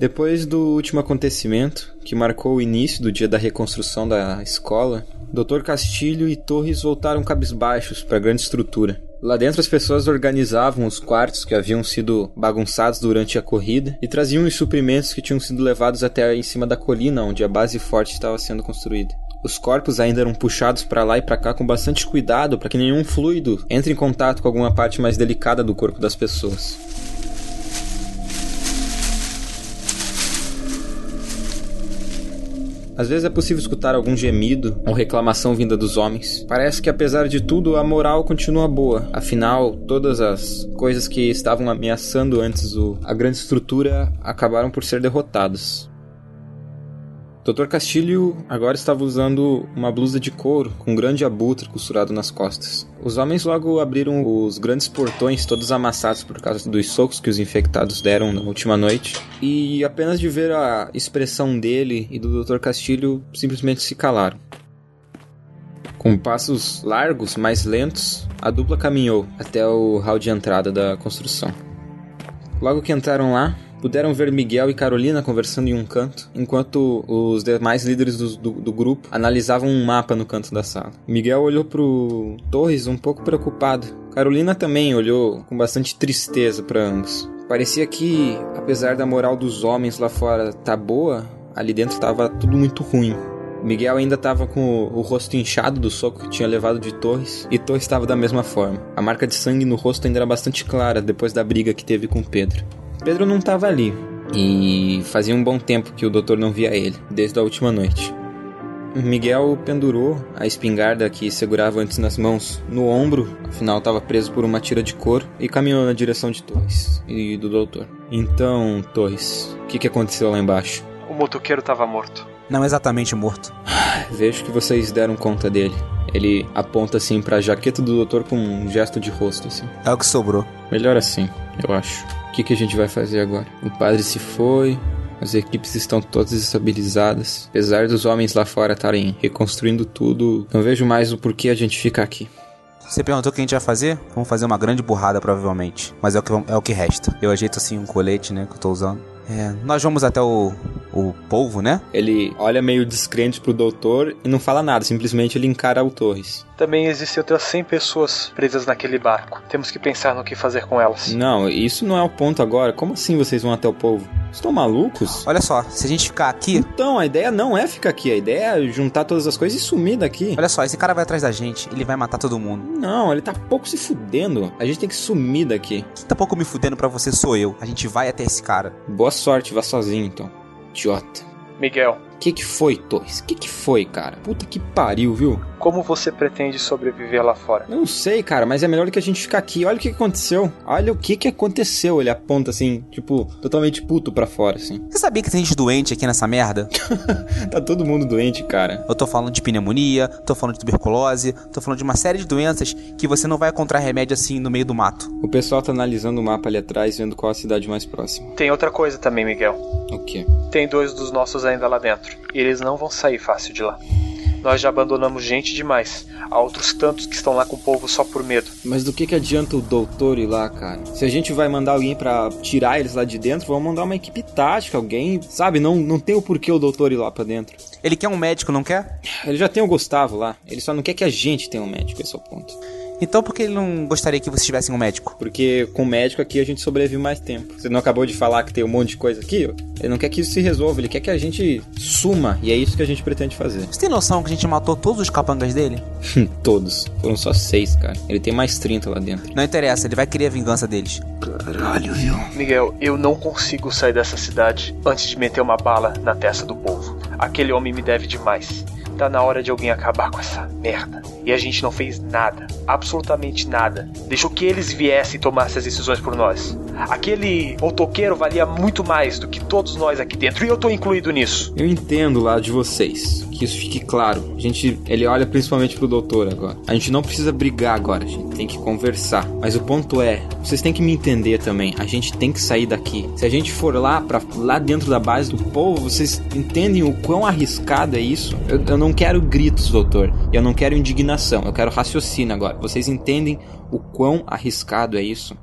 Depois do último acontecimento, que marcou o início do dia da reconstrução da escola, Dr. Castilho e Torres voltaram cabisbaixos para a grande estrutura. Lá dentro as pessoas organizavam os quartos que haviam sido bagunçados durante a corrida e traziam os suprimentos que tinham sido levados até em cima da colina onde a base forte estava sendo construída. Os corpos ainda eram puxados para lá e para cá com bastante cuidado para que nenhum fluido entre em contato com alguma parte mais delicada do corpo das pessoas. Às vezes é possível escutar algum gemido ou reclamação vinda dos homens. Parece que apesar de tudo a moral continua boa. Afinal, todas as coisas que estavam ameaçando antes o, a grande estrutura acabaram por ser derrotadas. Dr. Castilho agora estava usando uma blusa de couro com um grande abutre costurado nas costas. Os homens logo abriram os grandes portões, todos amassados por causa dos socos que os infectados deram na última noite. E apenas de ver a expressão dele e do Dr. Castilho, simplesmente se calaram. Com passos largos, mais lentos, a dupla caminhou até o hall de entrada da construção. Logo que entraram lá, puderam ver Miguel e Carolina conversando em um canto, enquanto os demais líderes do, do, do, grupo analisavam um mapa no canto da sala. Miguel olhou pro Torres um pouco preocupado. Carolina também olhou com bastante tristeza para ambos. Parecia que, apesar da moral dos homens lá fora tá boa, ali dentro estava tudo muito ruim. Miguel ainda estava com o, o, rosto inchado do soco que tinha levado de Torres, e Torres estava da mesma forma. A marca de sangue no rosto ainda era bastante clara depois da briga que teve com Pedro. Pedro não estava ali e fazia um bom tempo que o doutor não via ele, desde a última noite. Miguel pendurou a espingarda que segurava antes nas mãos no ombro, afinal estava preso por uma tira de couro, e caminhou na direção de Torres e do doutor. Então, Torres, o que, que aconteceu lá embaixo? O motoqueiro estava morto. Não exatamente morto. Vejo que vocês deram conta dele. Ele aponta assim para a jaqueta do doutor com um gesto de rosto assim. É o que sobrou. Melhor assim, eu acho. O que, que a gente vai fazer agora? O padre se foi, as equipes estão todas estabilizadas. Apesar dos homens lá fora estarem reconstruindo tudo, não vejo mais o porquê a gente ficar aqui. Você perguntou o que a gente vai fazer? Vamos fazer uma grande burrada, provavelmente. Mas é o que, é o que resta. Eu ajeito assim um colete, né, que eu tô usando. É, nós vamos até o, o polvo, né? Ele olha meio descrente pro doutor e não fala nada, simplesmente ele encara o Torres. Também existem outras 100 pessoas presas naquele barco. Temos que pensar no que fazer com elas. Não, isso não é o ponto agora. Como assim vocês vão até o polvo? Estão malucos? Olha só, se a gente ficar aqui. Então, a ideia não é ficar aqui, a ideia é juntar todas as coisas e sumir daqui. Olha só, esse cara vai atrás da gente, ele vai matar todo mundo. Não, ele tá pouco se fudendo. A gente tem que sumir daqui. Quem tá pouco me fudendo pra você sou eu. A gente vai até esse cara. Boa sorte, vá sozinho então. Idiota. Miguel. O que que foi, Torres? O que que foi, cara? Puta que pariu, viu? Como você pretende sobreviver lá fora? Não sei, cara, mas é melhor do que a gente ficar aqui. Olha o que aconteceu. Olha o que que aconteceu. Ele aponta assim, tipo, totalmente puto pra fora, assim. Você sabia que tem gente doente aqui nessa merda? tá todo mundo doente, cara. Eu tô falando de pneumonia, tô falando de tuberculose, tô falando de uma série de doenças que você não vai encontrar remédio assim no meio do mato. O pessoal tá analisando o mapa ali atrás, vendo qual a cidade mais próxima. Tem outra coisa também, Miguel. O quê? Tem dois dos nossos ainda lá dentro. E eles não vão sair fácil de lá. Nós já abandonamos gente demais. Há outros tantos que estão lá com o povo só por medo. Mas do que, que adianta o doutor ir lá, cara? Se a gente vai mandar alguém para tirar eles lá de dentro, vamos mandar uma equipe tática, alguém, sabe? Não, não tem o porquê o doutor ir lá pra dentro. Ele quer um médico, não quer? Ele já tem o Gustavo lá. Ele só não quer que a gente tenha um médico, esse é o ponto. Então por que ele não gostaria que vocês tivessem um médico? Porque com o médico aqui a gente sobrevive mais tempo. Você não acabou de falar que tem um monte de coisa aqui? Ele não quer que isso se resolva, ele quer que a gente suma. E é isso que a gente pretende fazer. Você tem noção que a gente matou todos os capangas dele? todos. Foram só seis, cara. Ele tem mais 30 lá dentro. Não interessa, ele vai querer a vingança deles. Caralho, viu? Miguel, eu não consigo sair dessa cidade antes de meter uma bala na testa do povo. Aquele homem me deve demais. Tá na hora de alguém acabar com essa merda. E a gente não fez nada, absolutamente nada. Deixou que eles viessem e tomassem as decisões por nós. Aquele motoqueiro valia muito mais do que todos nós aqui dentro, e eu tô incluído nisso. Eu entendo lá de vocês, que isso fique claro. A gente, ele olha principalmente pro doutor agora. A gente não precisa brigar agora, a gente tem que conversar. Mas o ponto é, vocês têm que me entender também. A gente tem que sair daqui. Se a gente for lá para lá dentro da base do povo, vocês entendem o quão arriscado é isso? Eu, eu não quero gritos, doutor. Eu não quero indignação. Eu quero raciocínio agora. Vocês entendem o quão arriscado é isso?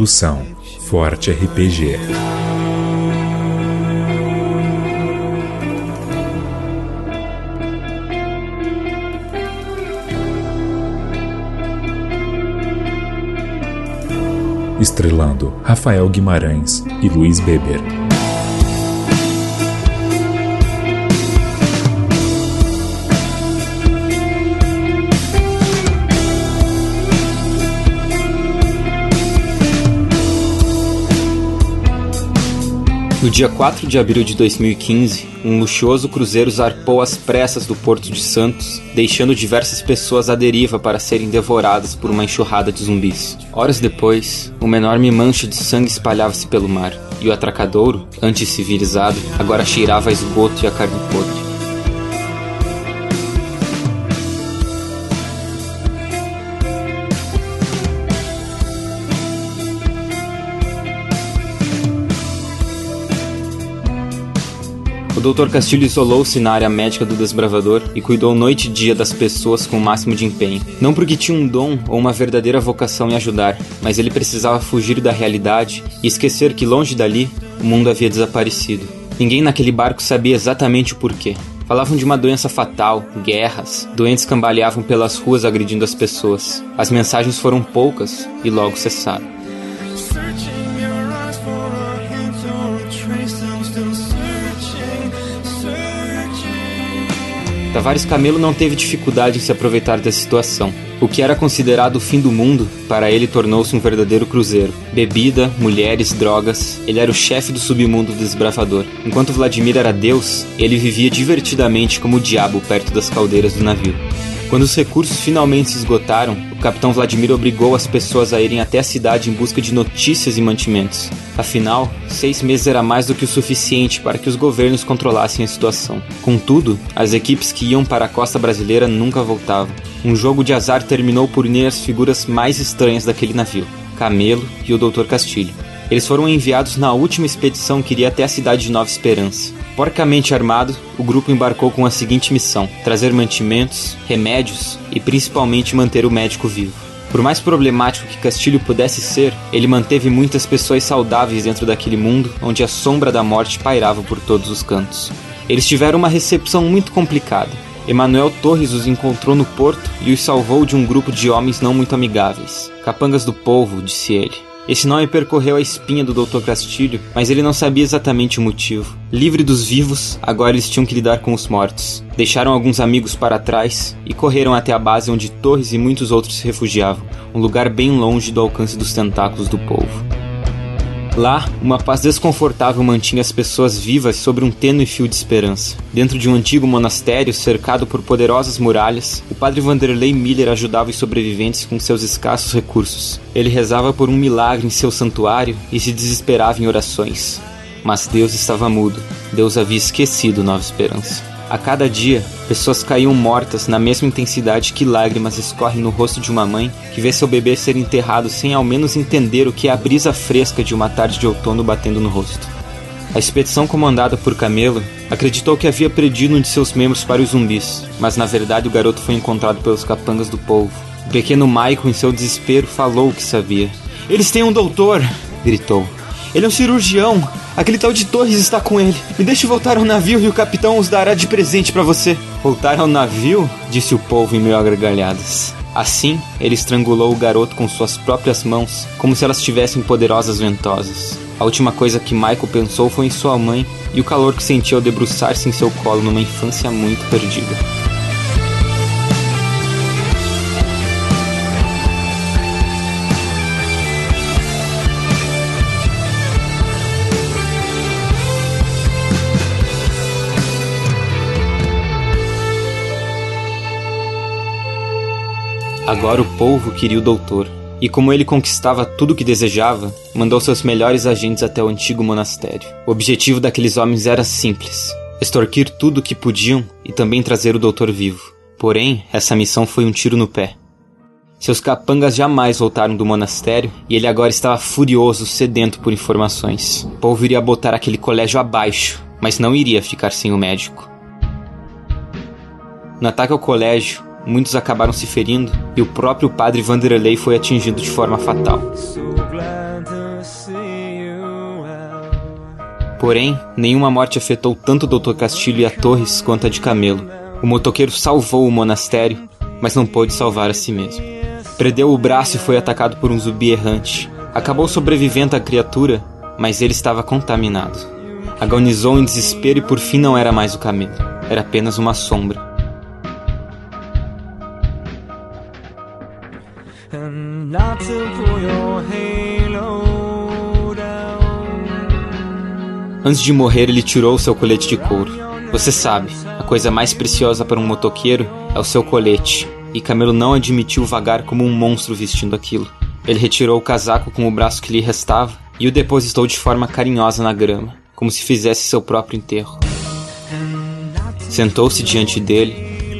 Produção Forte RPG. Estrelando Rafael Guimarães e Luiz Beber. No dia 4 de abril de 2015, um luxuoso cruzeiro zarpou às pressas do Porto de Santos, deixando diversas pessoas à deriva para serem devoradas por uma enxurrada de zumbis. Horas depois, uma enorme mancha de sangue espalhava-se pelo mar, e o atracadouro, antes civilizado, agora cheirava a esgoto e a carne podre. O Dr. Castilho isolou-se na área médica do desbravador e cuidou noite e dia das pessoas com o máximo de empenho. Não porque tinha um dom ou uma verdadeira vocação em ajudar, mas ele precisava fugir da realidade e esquecer que longe dali o mundo havia desaparecido. Ninguém naquele barco sabia exatamente o porquê. Falavam de uma doença fatal, guerras, doentes cambaleavam pelas ruas agredindo as pessoas. As mensagens foram poucas e logo cessaram. Tavares Camelo não teve dificuldade em se aproveitar da situação. O que era considerado o fim do mundo, para ele tornou-se um verdadeiro cruzeiro. Bebida, mulheres, drogas, ele era o chefe do submundo do desbravador. Enquanto Vladimir era Deus, ele vivia divertidamente como o diabo perto das caldeiras do navio. Quando os recursos finalmente se esgotaram, o capitão Vladimir obrigou as pessoas a irem até a cidade em busca de notícias e mantimentos. Afinal, seis meses era mais do que o suficiente para que os governos controlassem a situação. Contudo, as equipes que iam para a costa brasileira nunca voltavam. Um jogo de azar terminou por unir as figuras mais estranhas daquele navio: Camelo e o Dr. Castilho. Eles foram enviados na última expedição que iria até a cidade de Nova Esperança. Porcamente armado, o grupo embarcou com a seguinte missão: trazer mantimentos, remédios e principalmente manter o médico vivo. Por mais problemático que Castilho pudesse ser, ele manteve muitas pessoas saudáveis dentro daquele mundo onde a sombra da morte pairava por todos os cantos. Eles tiveram uma recepção muito complicada. Emanuel Torres os encontrou no porto e os salvou de um grupo de homens não muito amigáveis. Capangas do povo, disse ele. Esse nome percorreu a espinha do Dr. Castilho, mas ele não sabia exatamente o motivo. Livre dos vivos, agora eles tinham que lidar com os mortos. Deixaram alguns amigos para trás e correram até a base onde Torres e muitos outros se refugiavam, um lugar bem longe do alcance dos tentáculos do povo. Lá, uma paz desconfortável mantinha as pessoas vivas sobre um tênue fio de esperança. Dentro de um antigo monastério cercado por poderosas muralhas, o padre Vanderlei Miller ajudava os sobreviventes com seus escassos recursos. Ele rezava por um milagre em seu santuário e se desesperava em orações. Mas Deus estava mudo. Deus havia esquecido Nova Esperança. A cada dia, pessoas caíam mortas na mesma intensidade que lágrimas escorrem no rosto de uma mãe que vê seu bebê ser enterrado sem ao menos entender o que é a brisa fresca de uma tarde de outono batendo no rosto. A expedição comandada por Camelo acreditou que havia perdido um de seus membros para os zumbis, mas na verdade o garoto foi encontrado pelos capangas do povo. O pequeno Michael, em seu desespero, falou o que sabia. Eles têm um doutor! gritou. Ele é um cirurgião! Aquele tal de Torres está com ele. Me deixe voltar ao navio e o capitão os dará de presente para você. Voltar ao navio? disse o povo em meio a gargalhadas. Assim, ele estrangulou o garoto com suas próprias mãos, como se elas tivessem poderosas ventosas. A última coisa que Michael pensou foi em sua mãe e o calor que sentia ao debruçar-se em seu colo numa infância muito perdida. Agora o povo queria o doutor, e como ele conquistava tudo o que desejava, mandou seus melhores agentes até o antigo monastério. O objetivo daqueles homens era simples: extorquir tudo o que podiam e também trazer o doutor vivo. Porém, essa missão foi um tiro no pé. Seus capangas jamais voltaram do monastério e ele agora estava furioso, sedento por informações. O povo iria botar aquele colégio abaixo, mas não iria ficar sem o médico. No ataque ao colégio, muitos acabaram se ferindo e o próprio padre Vanderlei foi atingido de forma fatal. Porém, nenhuma morte afetou tanto o Dr. Castilho e a Torres quanto a de Camelo. O motoqueiro salvou o monastério, mas não pôde salvar a si mesmo. Perdeu o braço e foi atacado por um zumbi errante. Acabou sobrevivendo à criatura, mas ele estava contaminado. Agonizou em desespero e por fim não era mais o Camelo. Era apenas uma sombra. Antes de morrer, ele tirou o seu colete de couro. Você sabe, a coisa mais preciosa para um motoqueiro é o seu colete. E Camelo não admitiu vagar como um monstro vestindo aquilo. Ele retirou o casaco com o braço que lhe restava e o depositou de forma carinhosa na grama, como se fizesse seu próprio enterro. Sentou-se diante dele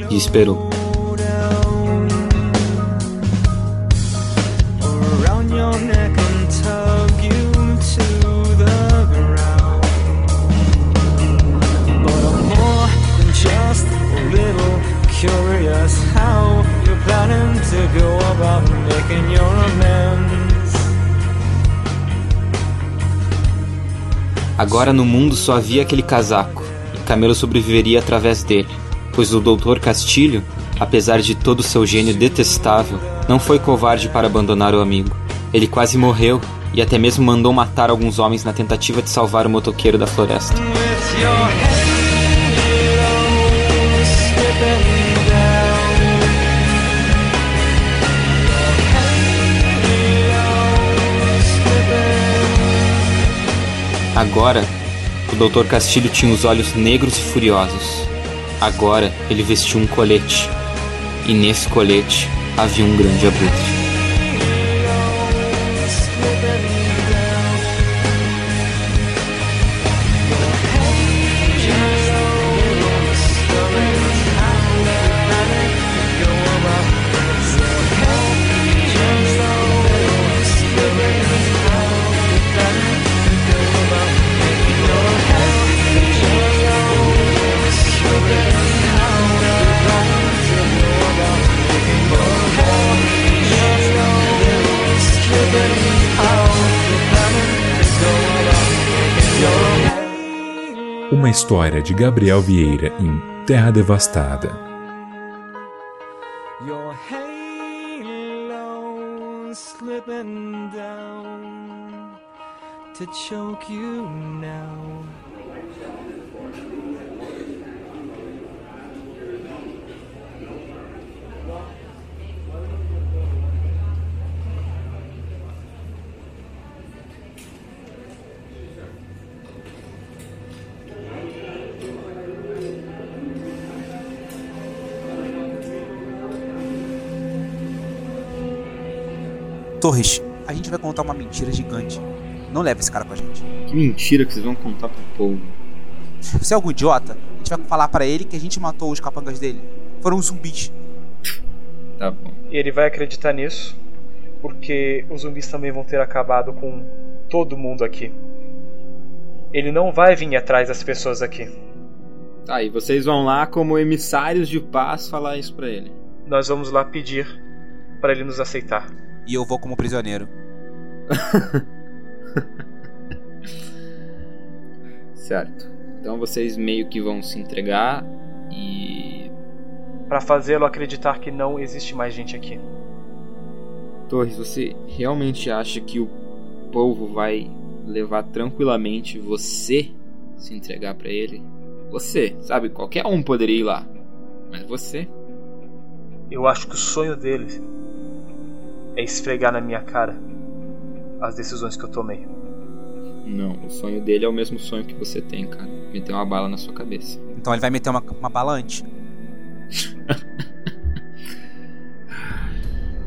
e esperou. To go about making your amends. Agora no mundo só havia aquele casaco, e Camelo sobreviveria através dele, pois o Dr. Castilho, apesar de todo o seu gênio detestável, não foi covarde para abandonar o amigo. Ele quase morreu e até mesmo mandou matar alguns homens na tentativa de salvar o motoqueiro da floresta. Agora, o Dr. Castilho tinha os olhos negros e furiosos. Agora ele vestiu um colete. E nesse colete havia um grande abutre. História de Gabriel Vieira em Terra Devastada. To choke you now. Torres, a gente vai contar uma mentira gigante. Não leva esse cara com a gente. Que mentira que vocês vão contar pro povo. Você é algum idiota? A gente vai falar pra ele que a gente matou os capangas dele. Foram zumbis. Tá bom. E ele vai acreditar nisso, porque os zumbis também vão ter acabado com todo mundo aqui. Ele não vai vir atrás das pessoas aqui. Tá, e vocês vão lá como emissários de paz falar isso pra ele. Nós vamos lá pedir para ele nos aceitar. E eu vou como prisioneiro. Certo. Então vocês meio que vão se entregar e. Para fazê-lo acreditar que não existe mais gente aqui. Torres, você realmente acha que o povo vai levar tranquilamente você se entregar pra ele? Você, sabe? Qualquer um poderia ir lá. Mas você? Eu acho que o sonho dele é esfregar na minha cara as decisões que eu tomei. Não, o sonho dele é o mesmo sonho que você tem, cara. Meter uma bala na sua cabeça. Então ele vai meter uma, uma bala antes.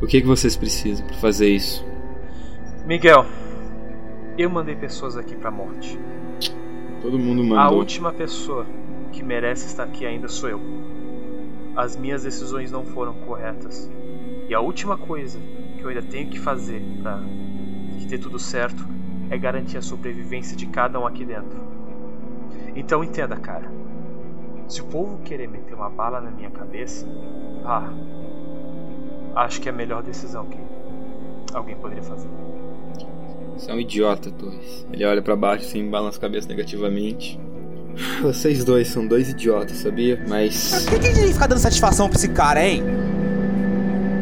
O que, que vocês precisam pra fazer isso? Miguel, eu mandei pessoas aqui pra morte. Todo mundo A mandou. última pessoa que merece estar aqui ainda sou eu. As minhas decisões não foram corretas. E a última coisa que eu ainda tenho que fazer pra que dê tudo certo é garantir a sobrevivência de cada um aqui dentro. Então entenda, cara. Se o povo querer meter uma bala na minha cabeça, ah, acho que é a melhor decisão que alguém poderia fazer. Você é um idiota, Torres. Ele olha pra baixo assim, balança a cabeça negativamente. Vocês dois são dois idiotas, sabia? Mas. Por que, que a gente fica dando satisfação pra esse cara, hein?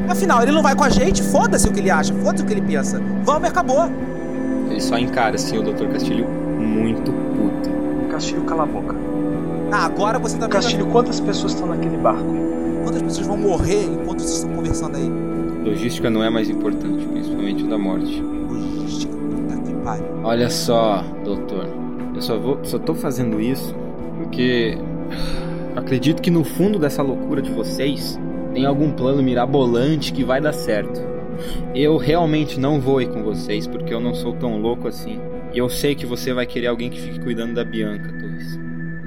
Afinal, ele não vai com a gente, foda-se o que ele acha, foda-se o que ele pensa. Vamos e acabou. Ele só encara assim o Dr. Castilho muito puto. Castilho, cala a boca. Ah, agora você também. Castilho, quantas pessoas estão naquele barco? Quantas pessoas vão morrer enquanto vocês estão conversando aí? Logística não é mais importante, principalmente o da morte. Logística, puta que pariu. Olha só, doutor. Eu só vou, só tô fazendo isso porque acredito que no fundo dessa loucura de vocês tem algum plano mirabolante que vai dar certo. Eu realmente não vou ir com vocês porque eu não sou tão louco assim. E eu sei que você vai querer alguém que fique cuidando da Bianca, Torres.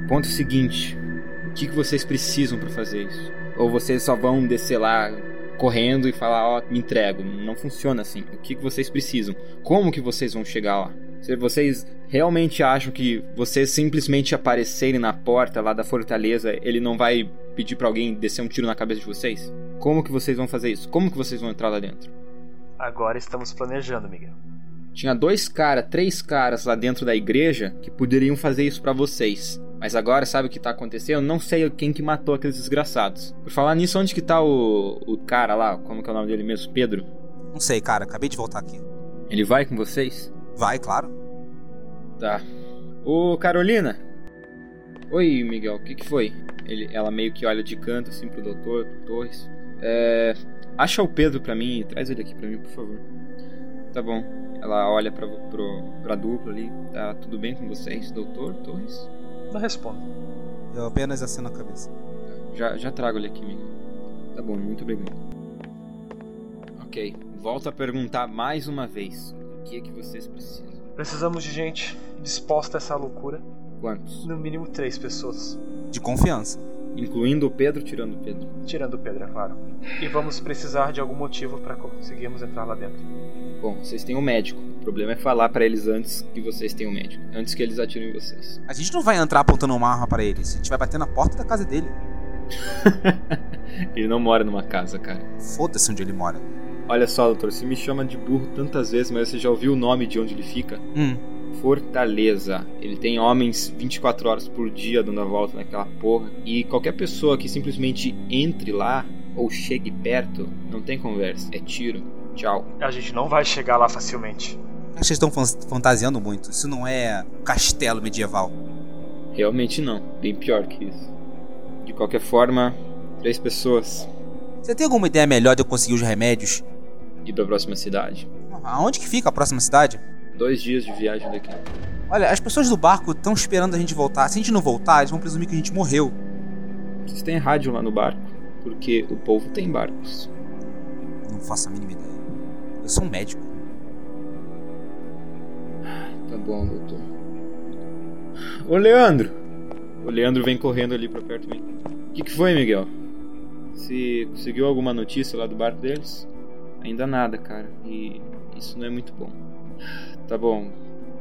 Ponto seguinte: o que, que vocês precisam para fazer isso? Ou vocês só vão descer lá correndo e falar, ó, me entrego? Não funciona assim. O que, que vocês precisam? Como que vocês vão chegar lá? Se vocês realmente acham que vocês simplesmente aparecerem na porta lá da fortaleza, ele não vai pedir para alguém descer um tiro na cabeça de vocês? Como que vocês vão fazer isso? Como que vocês vão entrar lá dentro? Agora estamos planejando, Miguel. Tinha dois caras, três caras lá dentro da igreja que poderiam fazer isso para vocês. Mas agora sabe o que tá acontecendo? Não sei quem que matou aqueles desgraçados. Por falar nisso, onde que tá o, o cara lá? Como que é o nome dele mesmo? Pedro? Não sei, cara, acabei de voltar aqui. Ele vai com vocês? Vai, claro. Tá. Ô, Carolina! Oi, Miguel, o que que foi? Ele, ela meio que olha de canto assim pro doutor, pro Torres. É. Acha o Pedro pra mim e traz ele aqui pra mim, por favor. Tá bom. Ela olha pra, pro, pra dupla ali. Tá tudo bem com vocês, doutor, Torres? Não respondo. Eu apenas aceno a cabeça. Já, já trago ele aqui, Miguel. Tá bom, muito obrigado. Ok, volto a perguntar mais uma vez. O que é que vocês precisam? Precisamos de gente disposta a essa loucura. Quantos? No mínimo três pessoas. De confiança. Incluindo o Pedro, tirando o Pedro. Tirando o Pedro, é claro. E vamos precisar de algum motivo para conseguirmos entrar lá dentro. Bom, vocês têm um médico. O problema é falar pra eles antes que vocês têm um médico. Antes que eles atirem em vocês. A gente não vai entrar apontando uma arma para eles. A gente vai bater na porta da casa dele. Ele não mora numa casa, cara. Foda-se onde ele mora. Olha só, doutor, você me chama de burro tantas vezes, mas você já ouviu o nome de onde ele fica? Hum. Fortaleza. Ele tem homens 24 horas por dia dando a volta naquela porra. E qualquer pessoa que simplesmente entre lá ou chegue perto, não tem conversa. É tiro. Tchau. A gente não vai chegar lá facilmente. Acho que vocês estão fan- fantasiando muito. Isso não é castelo medieval. Realmente não. Bem pior que isso. De qualquer forma, três pessoas. Você tem alguma ideia melhor de eu conseguir os remédios? Ir pra próxima cidade. Aonde que fica a próxima cidade? Dois dias de viagem daqui. Olha, as pessoas do barco estão esperando a gente voltar. Se a gente não voltar, eles vão presumir que a gente morreu. Vocês têm rádio lá no barco? Porque o povo tem barcos. Não faço a mínima ideia. Eu sou um médico. Tá bom, doutor. Ô, Leandro! O Leandro vem correndo ali pra perto de mim. O que, que foi, Miguel? Você conseguiu alguma notícia lá do barco deles? Ainda nada, cara. E isso não é muito bom. Tá bom.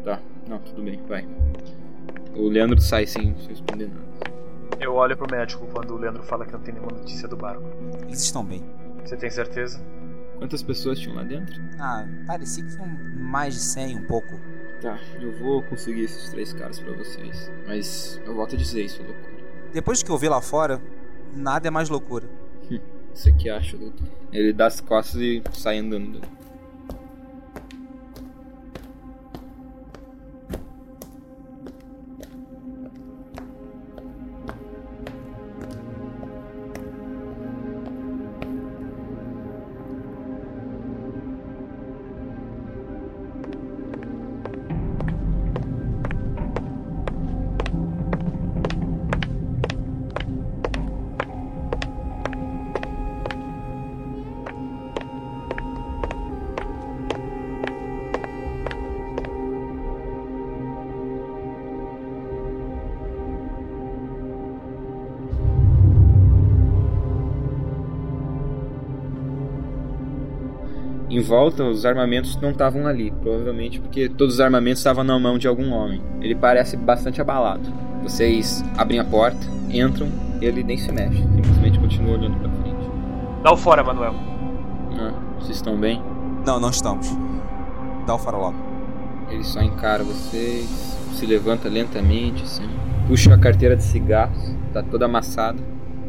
Tá. Não, tudo bem, vai. O Leandro sai sem sem responder nada. Eu olho pro médico quando o Leandro fala que não tem nenhuma notícia do barco. Eles estão bem. Você tem certeza? Quantas pessoas tinham lá dentro? Ah, parecia que são mais de 100, um pouco. Tá, eu vou conseguir esses três caras pra vocês. Mas eu volto a dizer isso, é loucura. Depois que eu vi lá fora, nada é mais loucura. Você que acha, doutor? Ele dá as costas e sai andando. Volta, os armamentos não estavam ali, provavelmente porque todos os armamentos estavam na mão de algum homem. Ele parece bastante abalado. Vocês abrem a porta, entram, e ele nem se mexe, simplesmente continua olhando pra frente. Dá o fora, Manuel. Ah, vocês estão bem? Não, não estamos. Dá o fora logo. Ele só encara vocês, se levanta lentamente, assim, puxa a carteira de cigarros, tá toda amassada,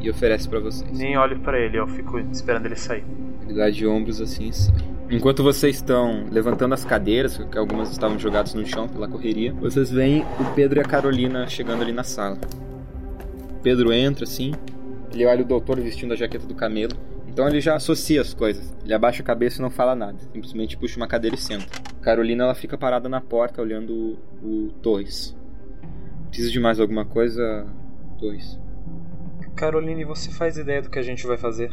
e oferece pra vocês. Nem olho pra ele, eu fico esperando ele sair. Ele dá de ombros assim e sai. Enquanto vocês estão levantando as cadeiras, que algumas estavam jogadas no chão pela correria, vocês veem o Pedro e a Carolina chegando ali na sala. Pedro entra assim, ele olha o doutor vestindo a jaqueta do camelo, então ele já associa as coisas. Ele abaixa a cabeça e não fala nada, simplesmente puxa uma cadeira e senta. Carolina ela fica parada na porta olhando o, o Torres. Precisa de mais alguma coisa, Torres? Caroline, você faz ideia do que a gente vai fazer?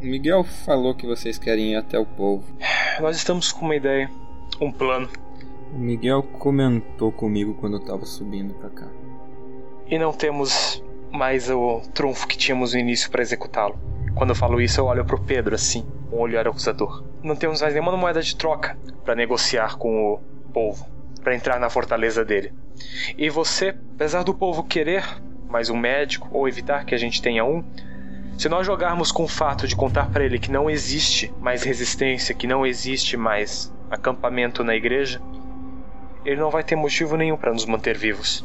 Miguel falou que vocês querem ir até o povo. Nós estamos com uma ideia, um plano. O Miguel comentou comigo quando eu tava subindo pra cá. E não temos mais o trunfo que tínhamos no início para executá-lo. Quando eu falo isso, eu olho pro Pedro assim, um olhar acusador. Não temos mais nenhuma moeda de troca para negociar com o povo, para entrar na fortaleza dele. E você, apesar do povo querer mais um médico ou evitar que a gente tenha um, se nós jogarmos com o fato de contar para ele que não existe mais resistência, que não existe mais acampamento na igreja, ele não vai ter motivo nenhum para nos manter vivos.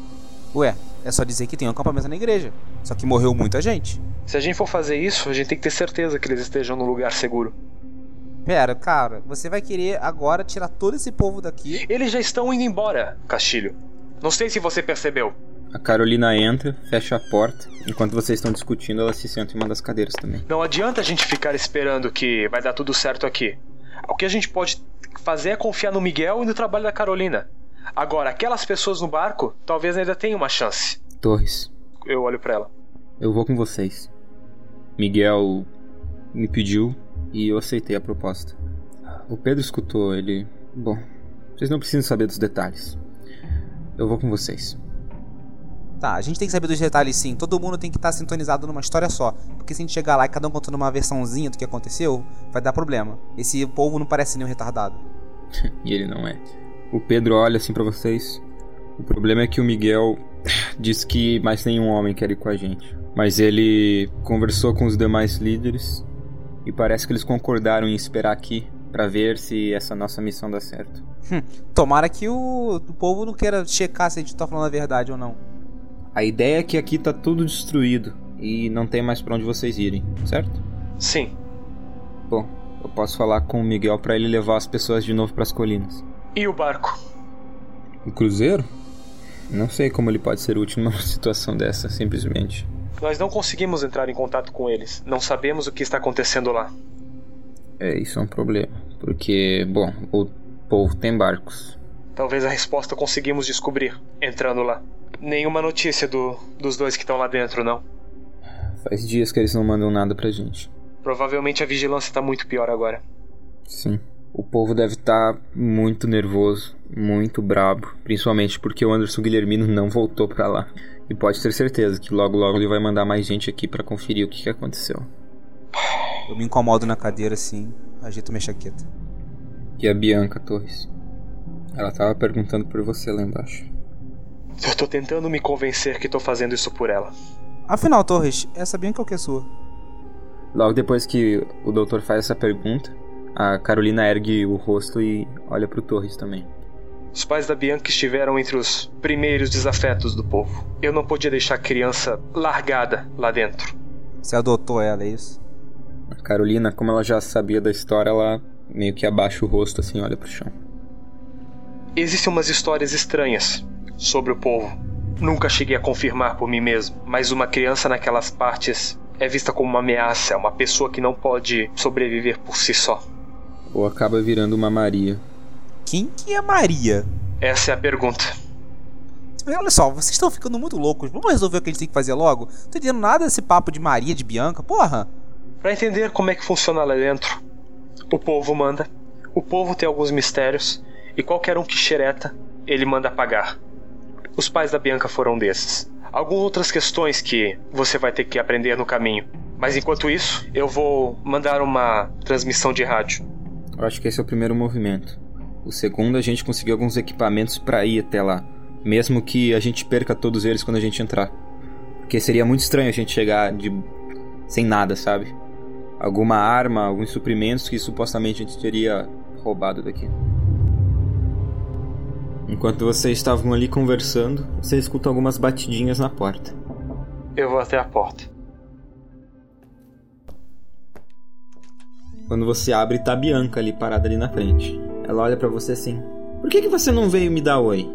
Ué, é só dizer que tem um acampamento na igreja. Só que morreu muita gente. Se a gente for fazer isso, a gente tem que ter certeza que eles estejam no lugar seguro. Pera, cara, você vai querer agora tirar todo esse povo daqui? Eles já estão indo embora, Castilho. Não sei se você percebeu. A Carolina entra, fecha a porta. Enquanto vocês estão discutindo, ela se senta em uma das cadeiras também. Não adianta a gente ficar esperando que vai dar tudo certo aqui. O que a gente pode fazer é confiar no Miguel e no trabalho da Carolina. Agora, aquelas pessoas no barco talvez ainda tenham uma chance. Torres, Eu olho para ela. eu vou com vocês. Miguel me pediu e eu aceitei a proposta. O Pedro escutou, ele. Bom, vocês não precisam saber dos detalhes. Eu vou com vocês. Tá, a gente tem que saber dos detalhes sim. Todo mundo tem que estar sintonizado numa história só. Porque se a gente chegar lá e cada um contando uma versãozinha do que aconteceu, vai dar problema. Esse povo não parece nenhum retardado. E ele não é. O Pedro olha assim pra vocês. O problema é que o Miguel diz que mais nenhum homem quer ir com a gente. Mas ele conversou com os demais líderes e parece que eles concordaram em esperar aqui pra ver se essa nossa missão dá certo. Tomara que o, o povo não queira checar se a gente tá falando a verdade ou não. A ideia é que aqui tá tudo destruído e não tem mais pra onde vocês irem, certo? Sim. Bom, eu posso falar com o Miguel pra ele levar as pessoas de novo pras colinas. E o barco? O cruzeiro? Não sei como ele pode ser útil numa situação dessa, simplesmente. Nós não conseguimos entrar em contato com eles. Não sabemos o que está acontecendo lá. É, isso é um problema. Porque, bom, o povo tem barcos. Talvez a resposta conseguimos descobrir entrando lá. Nenhuma notícia do, dos dois que estão lá dentro, não. Faz dias que eles não mandam nada pra gente. Provavelmente a vigilância está muito pior agora. Sim. O povo deve estar muito nervoso, muito brabo, principalmente porque o Anderson Guilhermino não voltou pra lá. E pode ter certeza que logo logo ele vai mandar mais gente aqui pra conferir o que, que aconteceu. Eu me incomodo na cadeira assim, agito minha chaqueta. E a Bianca Torres? Ela tava perguntando por você lá embaixo. Eu tô tentando me convencer que tô fazendo isso por ela. Afinal, Torres, essa Bianca é o que é sua? Logo depois que o doutor faz essa pergunta, a Carolina ergue o rosto e olha pro Torres também. Os pais da Bianca estiveram entre os primeiros desafetos do povo. Eu não podia deixar a criança largada lá dentro. Você adotou ela, é isso? A Carolina, como ela já sabia da história, ela meio que abaixa o rosto assim, olha pro chão. Existem umas histórias estranhas sobre o povo. Nunca cheguei a confirmar por mim mesmo, mas uma criança naquelas partes é vista como uma ameaça, uma pessoa que não pode sobreviver por si só. Ou acaba virando uma Maria. Quem que é Maria? Essa é a pergunta. Olha só, vocês estão ficando muito loucos. Vamos resolver o que a gente tem que fazer logo? Não tô entendendo nada desse papo de Maria, de Bianca, porra. Para entender como é que funciona lá dentro, o povo manda. O povo tem alguns mistérios e qualquer um que xereta, ele manda apagar. Os pais da Bianca foram desses. Algumas outras questões que você vai ter que aprender no caminho. Mas enquanto isso, eu vou mandar uma transmissão de rádio. Eu acho que esse é o primeiro movimento. O segundo, a gente conseguiu alguns equipamentos pra ir até lá. Mesmo que a gente perca todos eles quando a gente entrar. Porque seria muito estranho a gente chegar de sem nada, sabe? Alguma arma, alguns suprimentos que supostamente a gente teria roubado daqui. Enquanto vocês estavam ali conversando, você escuta algumas batidinhas na porta. Eu vou até a porta. Quando você abre, tá a Bianca ali parada ali na frente. Ela olha pra você assim: Por que, que você não veio me dar oi?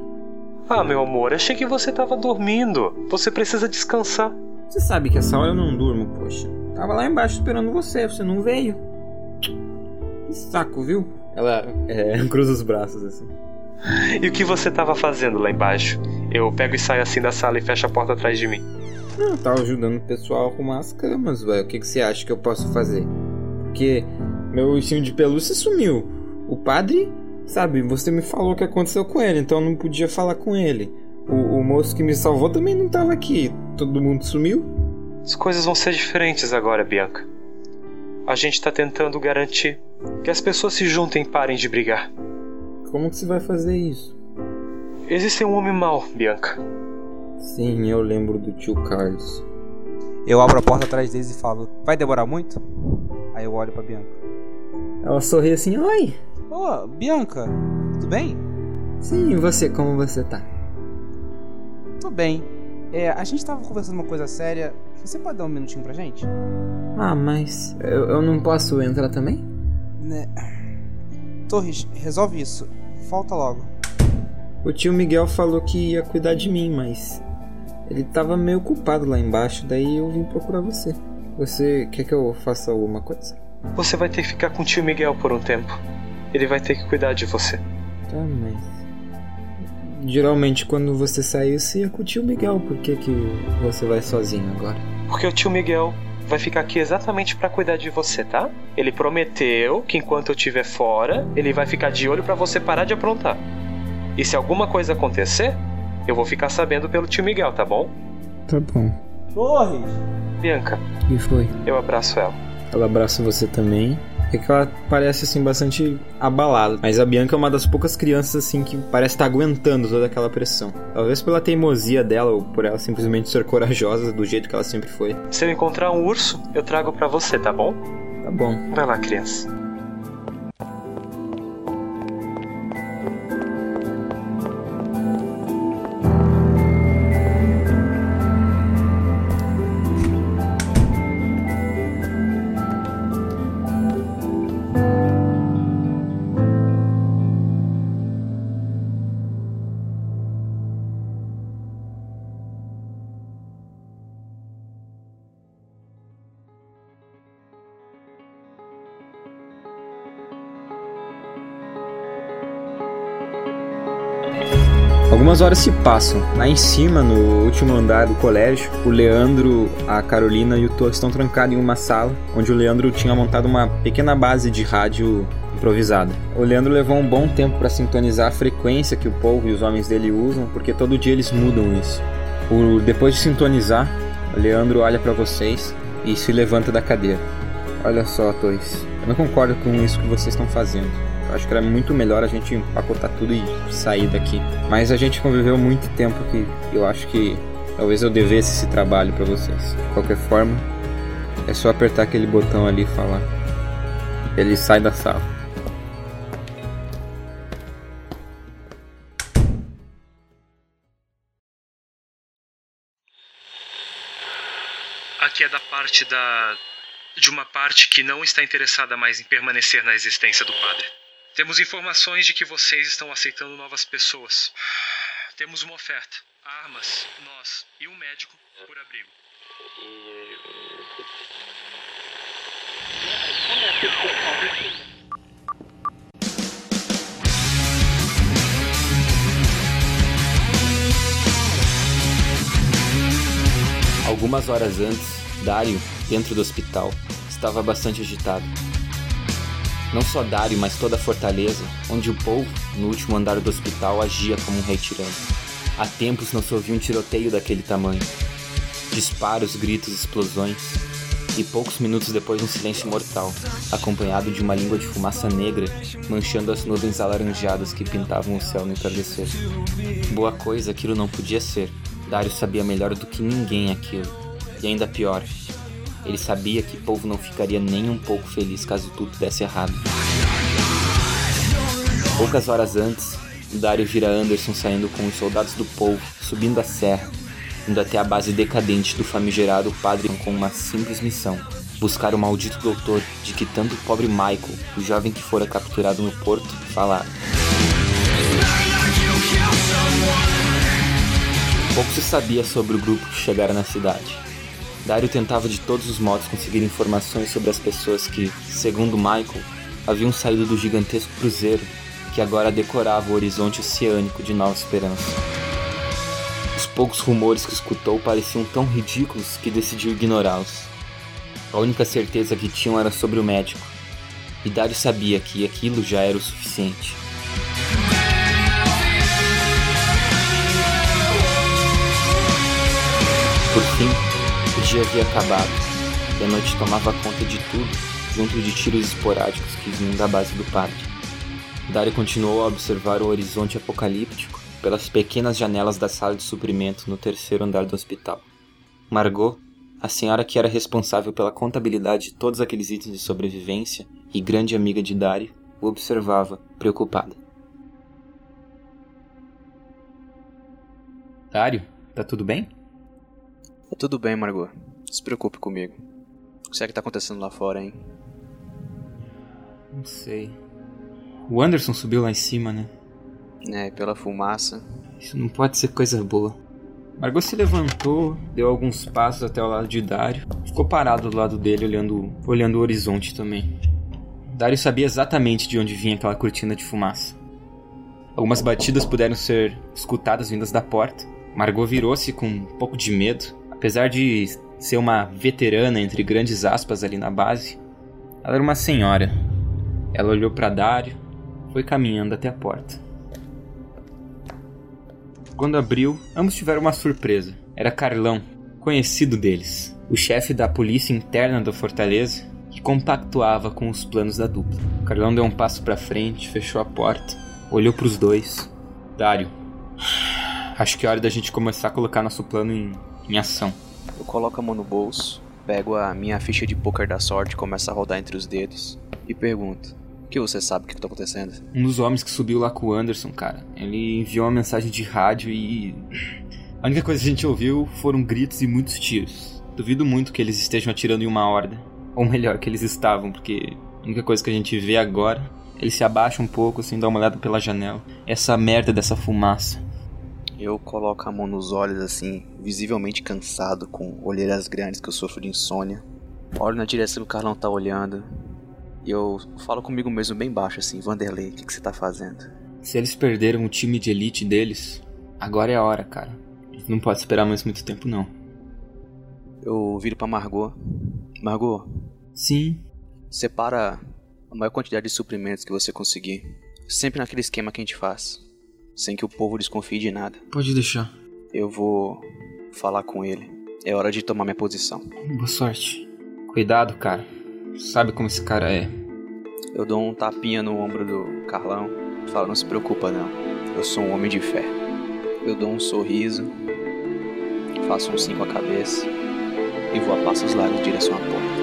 Ah, meu amor, achei que você tava dormindo. Você precisa descansar. Você sabe que essa hora eu não durmo, poxa. Tava lá embaixo esperando você, você não veio. Que saco, viu? Ela é, cruza os braços assim. E o que você tava fazendo lá embaixo? Eu pego e saio assim da sala e fecho a porta atrás de mim. Não, eu tava ajudando o pessoal a arrumar as camas, velho. O que, que você acha que eu posso fazer? Porque meu ursinho de pelúcia sumiu. O padre, sabe, você me falou o que aconteceu com ele, então eu não podia falar com ele. O, o moço que me salvou também não tava aqui. Todo mundo sumiu? As coisas vão ser diferentes agora, Bianca. A gente tá tentando garantir que as pessoas se juntem e parem de brigar. Como que você vai fazer isso? Existe um homem mau, Bianca. Sim, eu lembro do tio Carlos. Eu abro a porta atrás deles e falo: Vai demorar muito? Aí eu olho pra Bianca. Ela sorri assim: Oi! Ô, Bianca, tudo bem? Sim, e você, como você tá? Tô bem. É, a gente tava conversando uma coisa séria. Você pode dar um minutinho pra gente? Ah, mas eu, eu não posso entrar também? Né? Torres, resolve isso. Falta logo. O tio Miguel falou que ia cuidar de mim, mas ele tava meio ocupado lá embaixo, daí eu vim procurar você. Você quer que eu faça alguma coisa? Você vai ter que ficar com o tio Miguel por um tempo. Ele vai ter que cuidar de você. Tá, mas. Geralmente quando você saiu, você ia com o tio Miguel. Por que, que você vai sozinho agora? Porque o tio Miguel vai ficar aqui exatamente pra cuidar de você, tá? Ele prometeu que enquanto eu estiver fora, ele vai ficar de olho pra você parar de aprontar. E se alguma coisa acontecer, eu vou ficar sabendo pelo tio Miguel, tá bom? Tá bom. Torres! Bianca, que foi? eu abraço ela. Ela abraça você também. É que ela parece assim bastante abalada. Mas a Bianca é uma das poucas crianças assim que parece estar aguentando toda aquela pressão. Talvez pela teimosia dela ou por ela simplesmente ser corajosa do jeito que ela sempre foi. Se eu encontrar um urso, eu trago pra você, tá bom? Tá bom. Vai lá, criança. Horas se passam. Lá em cima, no último andar do colégio, o Leandro, a Carolina e o Thor estão trancados em uma sala, onde o Leandro tinha montado uma pequena base de rádio improvisada. O Leandro levou um bom tempo para sintonizar a frequência que o povo e os homens dele usam, porque todo dia eles mudam isso. O, depois de sintonizar, o Leandro olha para vocês e se levanta da cadeira. Olha só, Torres, eu não concordo com isso que vocês estão fazendo. Acho que era muito melhor a gente empacotar tudo e sair daqui. Mas a gente conviveu muito tempo que eu acho que talvez eu devesse esse trabalho para vocês. De qualquer forma, é só apertar aquele botão ali e falar. Ele sai da sala. Aqui é da parte da. de uma parte que não está interessada mais em permanecer na existência do padre. Temos informações de que vocês estão aceitando novas pessoas. Temos uma oferta: armas, nós e um médico por abrigo. Algumas horas antes, Dario, dentro do hospital, estava bastante agitado. Não só Dario, mas toda a fortaleza, onde o povo, no último andar do hospital, agia como um rei tirano. Há tempos não se ouvia um tiroteio daquele tamanho. Disparos, gritos, explosões. E poucos minutos depois, um silêncio mortal, acompanhado de uma língua de fumaça negra manchando as nuvens alaranjadas que pintavam o céu no entardecer. Boa coisa aquilo não podia ser. Dario sabia melhor do que ninguém aquilo. E ainda pior, ele sabia que o povo não ficaria nem um pouco feliz caso tudo desse errado. Poucas horas antes, Dario vira Anderson saindo com os soldados do povo, subindo a serra, indo até a base decadente do famigerado padre com uma simples missão: buscar o maldito doutor de que tanto o pobre Michael, o jovem que fora capturado no porto, falava. Pouco se sabia sobre o grupo que chegara na cidade. Dario tentava de todos os modos conseguir informações sobre as pessoas que, segundo Michael, haviam saído do gigantesco cruzeiro que agora decorava o horizonte oceânico de Nova Esperança. Os poucos rumores que escutou pareciam tão ridículos que decidiu ignorá-los. A única certeza que tinham era sobre o médico, e Dario sabia que aquilo já era o suficiente. Por fim, dia havia acabado, e a noite tomava conta de tudo, junto de tiros esporádicos que vinham da base do parque. Dario continuou a observar o horizonte apocalíptico pelas pequenas janelas da sala de suprimento no terceiro andar do hospital. Margot, a senhora que era responsável pela contabilidade de todos aqueles itens de sobrevivência e grande amiga de Dario, o observava, preocupada. Dario, tá tudo bem? Tudo bem, Margot. Não se preocupe comigo. O que será que tá acontecendo lá fora, hein? Não sei. O Anderson subiu lá em cima, né? É, pela fumaça. Isso não pode ser coisa boa. Margot se levantou, deu alguns passos até o lado de Dario, ficou parado do lado dele olhando, olhando o horizonte também. Dario sabia exatamente de onde vinha aquela cortina de fumaça. Algumas batidas puderam ser escutadas vindas da porta. Margot virou-se com um pouco de medo, apesar de ser uma veterana entre grandes aspas ali na base. Ela era uma senhora. Ela olhou para Dario, foi caminhando até a porta. Quando abriu, ambos tiveram uma surpresa. Era Carlão, conhecido deles, o chefe da polícia interna da fortaleza, que compactuava com os planos da dupla. Carlão deu um passo para frente, fechou a porta, olhou para os dois. Dário, acho que é hora da gente começar a colocar nosso plano em, em ação. Eu coloco a mão no bolso, pego a minha ficha de poker da sorte, começo a rodar entre os dedos e pergunto: O que você sabe o que tá acontecendo? Um dos homens que subiu lá com o Anderson, cara, ele enviou uma mensagem de rádio e. A única coisa que a gente ouviu foram gritos e muitos tiros. Duvido muito que eles estejam atirando em uma horda. Ou melhor, que eles estavam, porque a única coisa que a gente vê agora. Ele se abaixa um pouco, assim, dá uma olhada pela janela. Essa merda dessa fumaça. Eu coloco a mão nos olhos assim, visivelmente cansado, com olheiras grandes que eu sofro de insônia. Olho na direção que o Carlão tá olhando. E eu falo comigo mesmo bem baixo assim, Vanderlei, o que, que você tá fazendo? Se eles perderam o time de elite deles, agora é a hora, cara. Não pode esperar mais muito tempo, não. Eu viro pra Margot. Margot, Sim. separa a maior quantidade de suprimentos que você conseguir. Sempre naquele esquema que a gente faz. Sem que o povo desconfie de nada. Pode deixar. Eu vou falar com ele. É hora de tomar minha posição. Boa sorte. Cuidado, cara. Sabe como esse cara é. Eu dou um tapinha no ombro do Carlão. Falo, não se preocupa não. Eu sou um homem de fé. Eu dou um sorriso. Faço um sim com a cabeça. E vou a passos largos em direção à porta.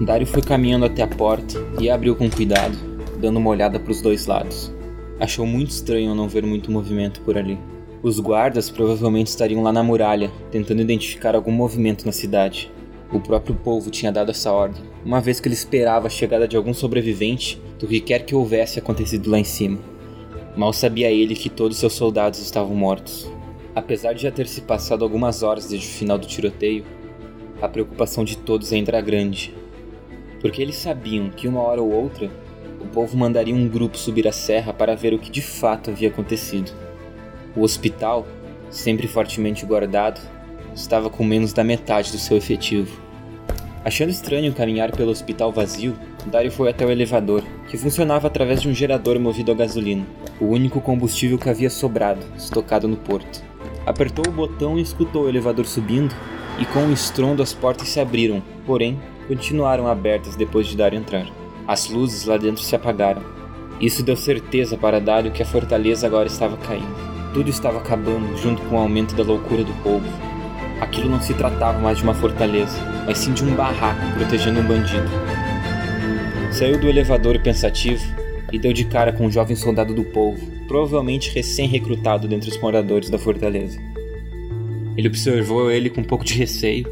Dario foi caminhando até a porta e abriu com cuidado, dando uma olhada para os dois lados. Achou muito estranho não ver muito movimento por ali. Os guardas provavelmente estariam lá na muralha, tentando identificar algum movimento na cidade. O próprio povo tinha dado essa ordem, uma vez que ele esperava a chegada de algum sobrevivente do que quer que houvesse acontecido lá em cima. Mal sabia ele que todos seus soldados estavam mortos. Apesar de já ter se passado algumas horas desde o final do tiroteio, a preocupação de todos ainda era grande. Porque eles sabiam que uma hora ou outra o povo mandaria um grupo subir a serra para ver o que de fato havia acontecido. O hospital, sempre fortemente guardado, estava com menos da metade do seu efetivo. Achando estranho caminhar pelo hospital vazio, Dario foi até o elevador, que funcionava através de um gerador movido a gasolina, o único combustível que havia sobrado, estocado no porto. Apertou o botão e escutou o elevador subindo, e com um estrondo as portas se abriram, porém continuaram abertas depois de Dario entrar. As luzes lá dentro se apagaram. Isso deu certeza para Dario que a fortaleza agora estava caindo. Tudo estava acabando junto com o aumento da loucura do povo. Aquilo não se tratava mais de uma fortaleza, mas sim de um barraco protegendo um bandido. Saiu do elevador pensativo e deu de cara com um jovem soldado do povo, provavelmente recém-recrutado dentre os moradores da fortaleza. Ele observou ele com um pouco de receio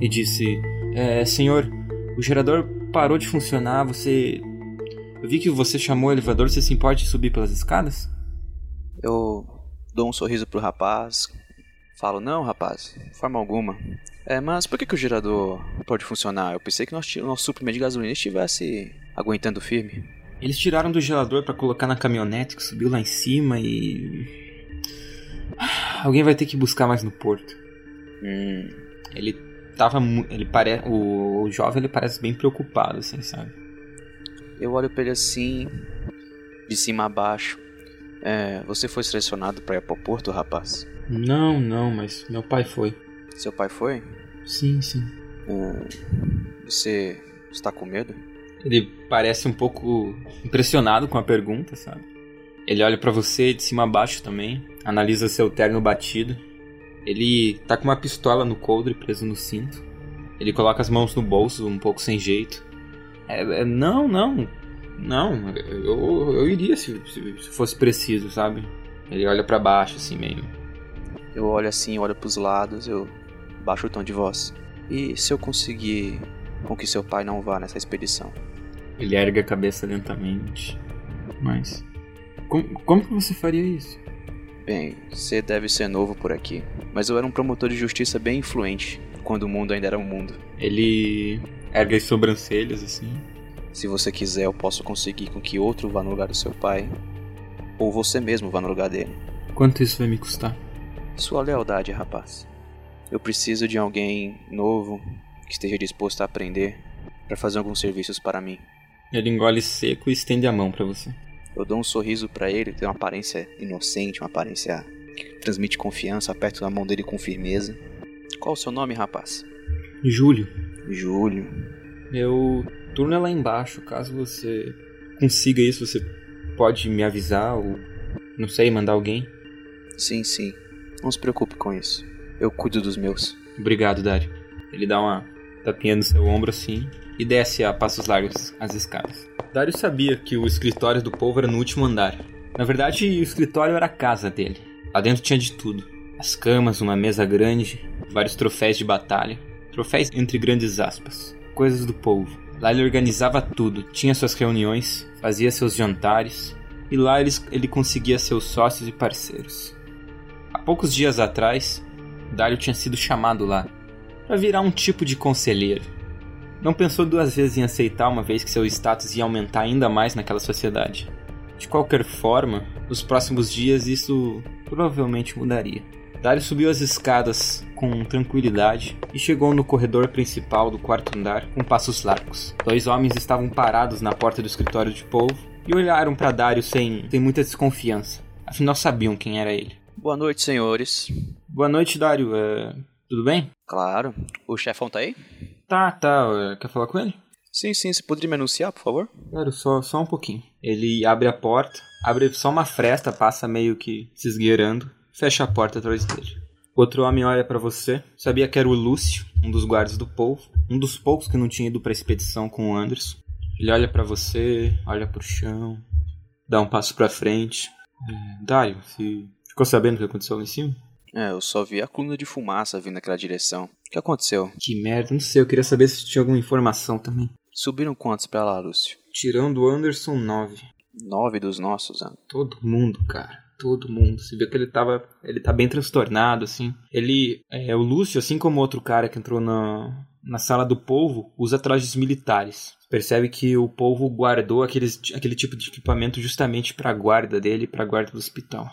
e disse: é, Senhor, o gerador parou de funcionar. Você. Eu vi que você chamou o elevador. Você se importa de subir pelas escadas? Eu dou um sorriso pro rapaz. Falo, não, rapaz, de forma alguma. É, mas por que, que o gerador pode funcionar? Eu pensei que nosso, nosso suprimento de gasolina estivesse aguentando firme. Eles tiraram do gerador para colocar na caminhonete que subiu lá em cima e. Alguém vai ter que buscar mais no porto. Hum, Ele tava. Ele parece. O, o jovem ele parece bem preocupado, assim, sabe? eu olho pra ele assim, de cima a baixo. É, você foi selecionado pra ir pro porto, rapaz? Não, não, mas meu pai foi. Seu pai foi? Sim, sim. Hum, você está com medo? Ele parece um pouco impressionado com a pergunta, sabe? Ele olha pra você de cima a baixo também, analisa seu terno batido. Ele tá com uma pistola no coldre preso no cinto. Ele coloca as mãos no bolso, um pouco sem jeito. É, é, não, não, não. Eu, eu iria se, se, se fosse preciso, sabe? Ele olha pra baixo, assim, meio. Eu olho assim, olho pros lados, eu baixo o tom de voz. E se eu conseguir com que seu pai não vá nessa expedição? Ele ergue a cabeça lentamente. Mas. Como, como que você faria isso? Bem, você deve ser novo por aqui, mas eu era um promotor de justiça bem influente quando o mundo ainda era um mundo. Ele ergue as sobrancelhas, assim. Se você quiser, eu posso conseguir com que outro vá no lugar do seu pai, ou você mesmo vá no lugar dele. Quanto isso vai me custar? Sua lealdade, rapaz. Eu preciso de alguém novo que esteja disposto a aprender para fazer alguns serviços para mim. Ele engole seco e estende a mão pra você. Eu dou um sorriso pra ele, tem uma aparência inocente, uma aparência que transmite confiança, aperto a mão dele com firmeza. Qual o seu nome, rapaz? Júlio, Júlio. meu turno é lá embaixo. Caso você consiga isso, você pode me avisar ou, não sei, mandar alguém. Sim, sim. Não se preocupe com isso. Eu cuido dos meus. Obrigado, Dário. Ele dá uma tapinha no seu ombro assim e desce a passos largos as escadas. Dário sabia que o escritório do povo era no último andar. Na verdade, o escritório era a casa dele. Lá dentro tinha de tudo: as camas, uma mesa grande, vários troféus de batalha. Troféus entre grandes aspas. Coisas do povo. Lá ele organizava tudo, tinha suas reuniões, fazia seus jantares, e lá ele, ele conseguia seus sócios e parceiros. Há poucos dias atrás, Dário tinha sido chamado lá para virar um tipo de conselheiro. Não pensou duas vezes em aceitar, uma vez que seu status ia aumentar ainda mais naquela sociedade. De qualquer forma, nos próximos dias isso provavelmente mudaria. Dario subiu as escadas com tranquilidade e chegou no corredor principal do quarto andar com passos largos. Dois homens estavam parados na porta do escritório de povo e olharam para Dario sem, sem muita desconfiança. Afinal, sabiam quem era ele. Boa noite, senhores. Boa noite, Dario. É, Tudo bem? Claro. O chefão tá aí? Tá, tá. é, Quer falar com ele? Sim, sim. Você poderia me anunciar, por favor? Claro, só, só um pouquinho. Ele abre a porta, abre só uma fresta, passa meio que se esgueirando, fecha a porta atrás dele. Outro homem olha pra você, sabia que era o Lúcio, um dos guardas do povo, um dos poucos que não tinha ido pra expedição com o Anderson. Ele olha pra você, olha pro chão, dá um passo pra frente. É, Dario, você ficou sabendo o que aconteceu lá em cima? É, eu só vi a coluna de fumaça vindo naquela direção. O que aconteceu? Que merda, não sei, eu queria saber se tinha alguma informação também. Subiram quantos pra lá, Lúcio? Tirando o Anderson, nove. Nove dos nossos, ah. Todo mundo, cara. Todo mundo. Você vê que ele tava. Ele tá bem transtornado, assim. Ele. É, o Lúcio, assim como outro cara que entrou na, na sala do povo, usa trajes militares. Percebe que o povo guardou aqueles, aquele tipo de equipamento justamente pra guarda dele, pra guarda do hospital.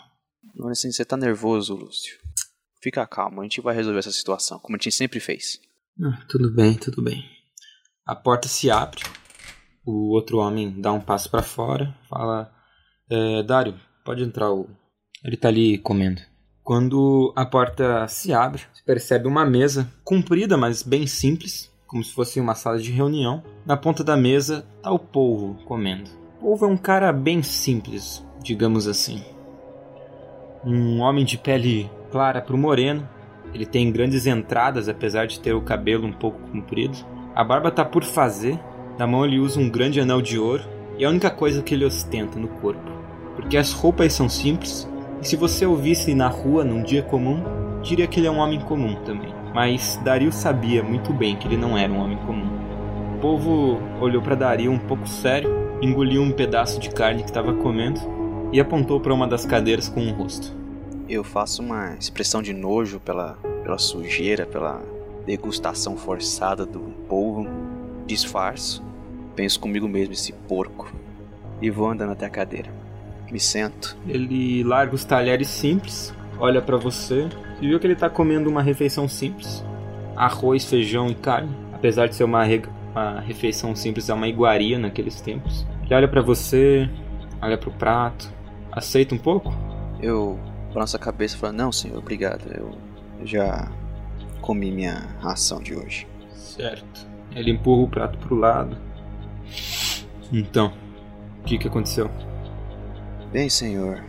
Olha assim, você tá nervoso, Lúcio. Fica calmo, a gente vai resolver essa situação, como a gente sempre fez. Ah, tudo bem, tudo bem. A porta se abre. O outro homem dá um passo pra fora, fala: é, Dário, pode entrar. O... Ele tá ali comendo. Quando a porta se abre, você percebe uma mesa comprida, mas bem simples, como se fosse uma sala de reunião. Na ponta da mesa está o polvo comendo. O polvo é um cara bem simples, digamos assim. Um homem de pele clara para o moreno. Ele tem grandes entradas, apesar de ter o cabelo um pouco comprido. A barba tá por fazer. Na mão ele usa um grande anel de ouro. E é a única coisa que ele ostenta no corpo. Porque as roupas são simples. E se você o visse na rua num dia comum, diria que ele é um homem comum também. Mas Dario sabia muito bem que ele não era um homem comum. O povo olhou para Dario um pouco sério, engoliu um pedaço de carne que estava comendo e apontou para uma das cadeiras com um rosto. Eu faço uma expressão de nojo pela, pela sujeira, pela degustação forçada do polvo. Disfarço, penso comigo mesmo, esse porco, e vou andando até a cadeira. Me sento. Ele larga os talheres simples, olha para você e viu que ele tá comendo uma refeição simples: arroz, feijão e carne. Apesar de ser uma, re... uma refeição simples, é uma iguaria naqueles tempos. Ele olha para você, olha pro prato, aceita um pouco? Eu balanço a cabeça e Não, senhor, obrigado. Eu já comi minha ração de hoje. Certo. Ele empurra o prato pro lado. Então, o que, que aconteceu? Bem, senhor,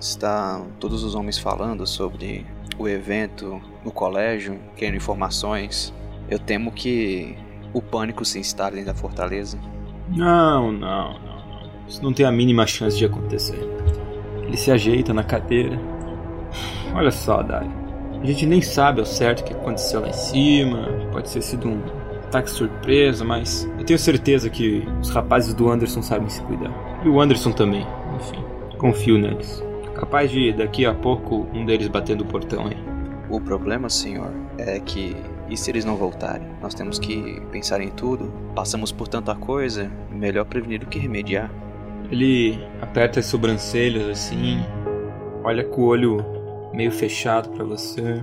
estão todos os homens falando sobre o evento no colégio, querendo informações. Eu temo que o pânico se instale dentro da fortaleza. Não, não, não, não. Isso não tem a mínima chance de acontecer. Ele se ajeita na cadeira. Olha só, Dari. A gente nem sabe ao certo o que aconteceu lá em cima. Pode ter sido um ataque surpresa, mas eu tenho certeza que os rapazes do Anderson sabem se cuidar. E o Anderson também, enfim. Confio neles. Capaz de daqui a pouco um deles bater no portão aí. O problema, senhor, é que e se eles não voltarem? Nós temos que pensar em tudo. Passamos por tanta coisa, melhor prevenir do que remediar. Ele aperta as sobrancelhas assim, olha com o olho meio fechado para você.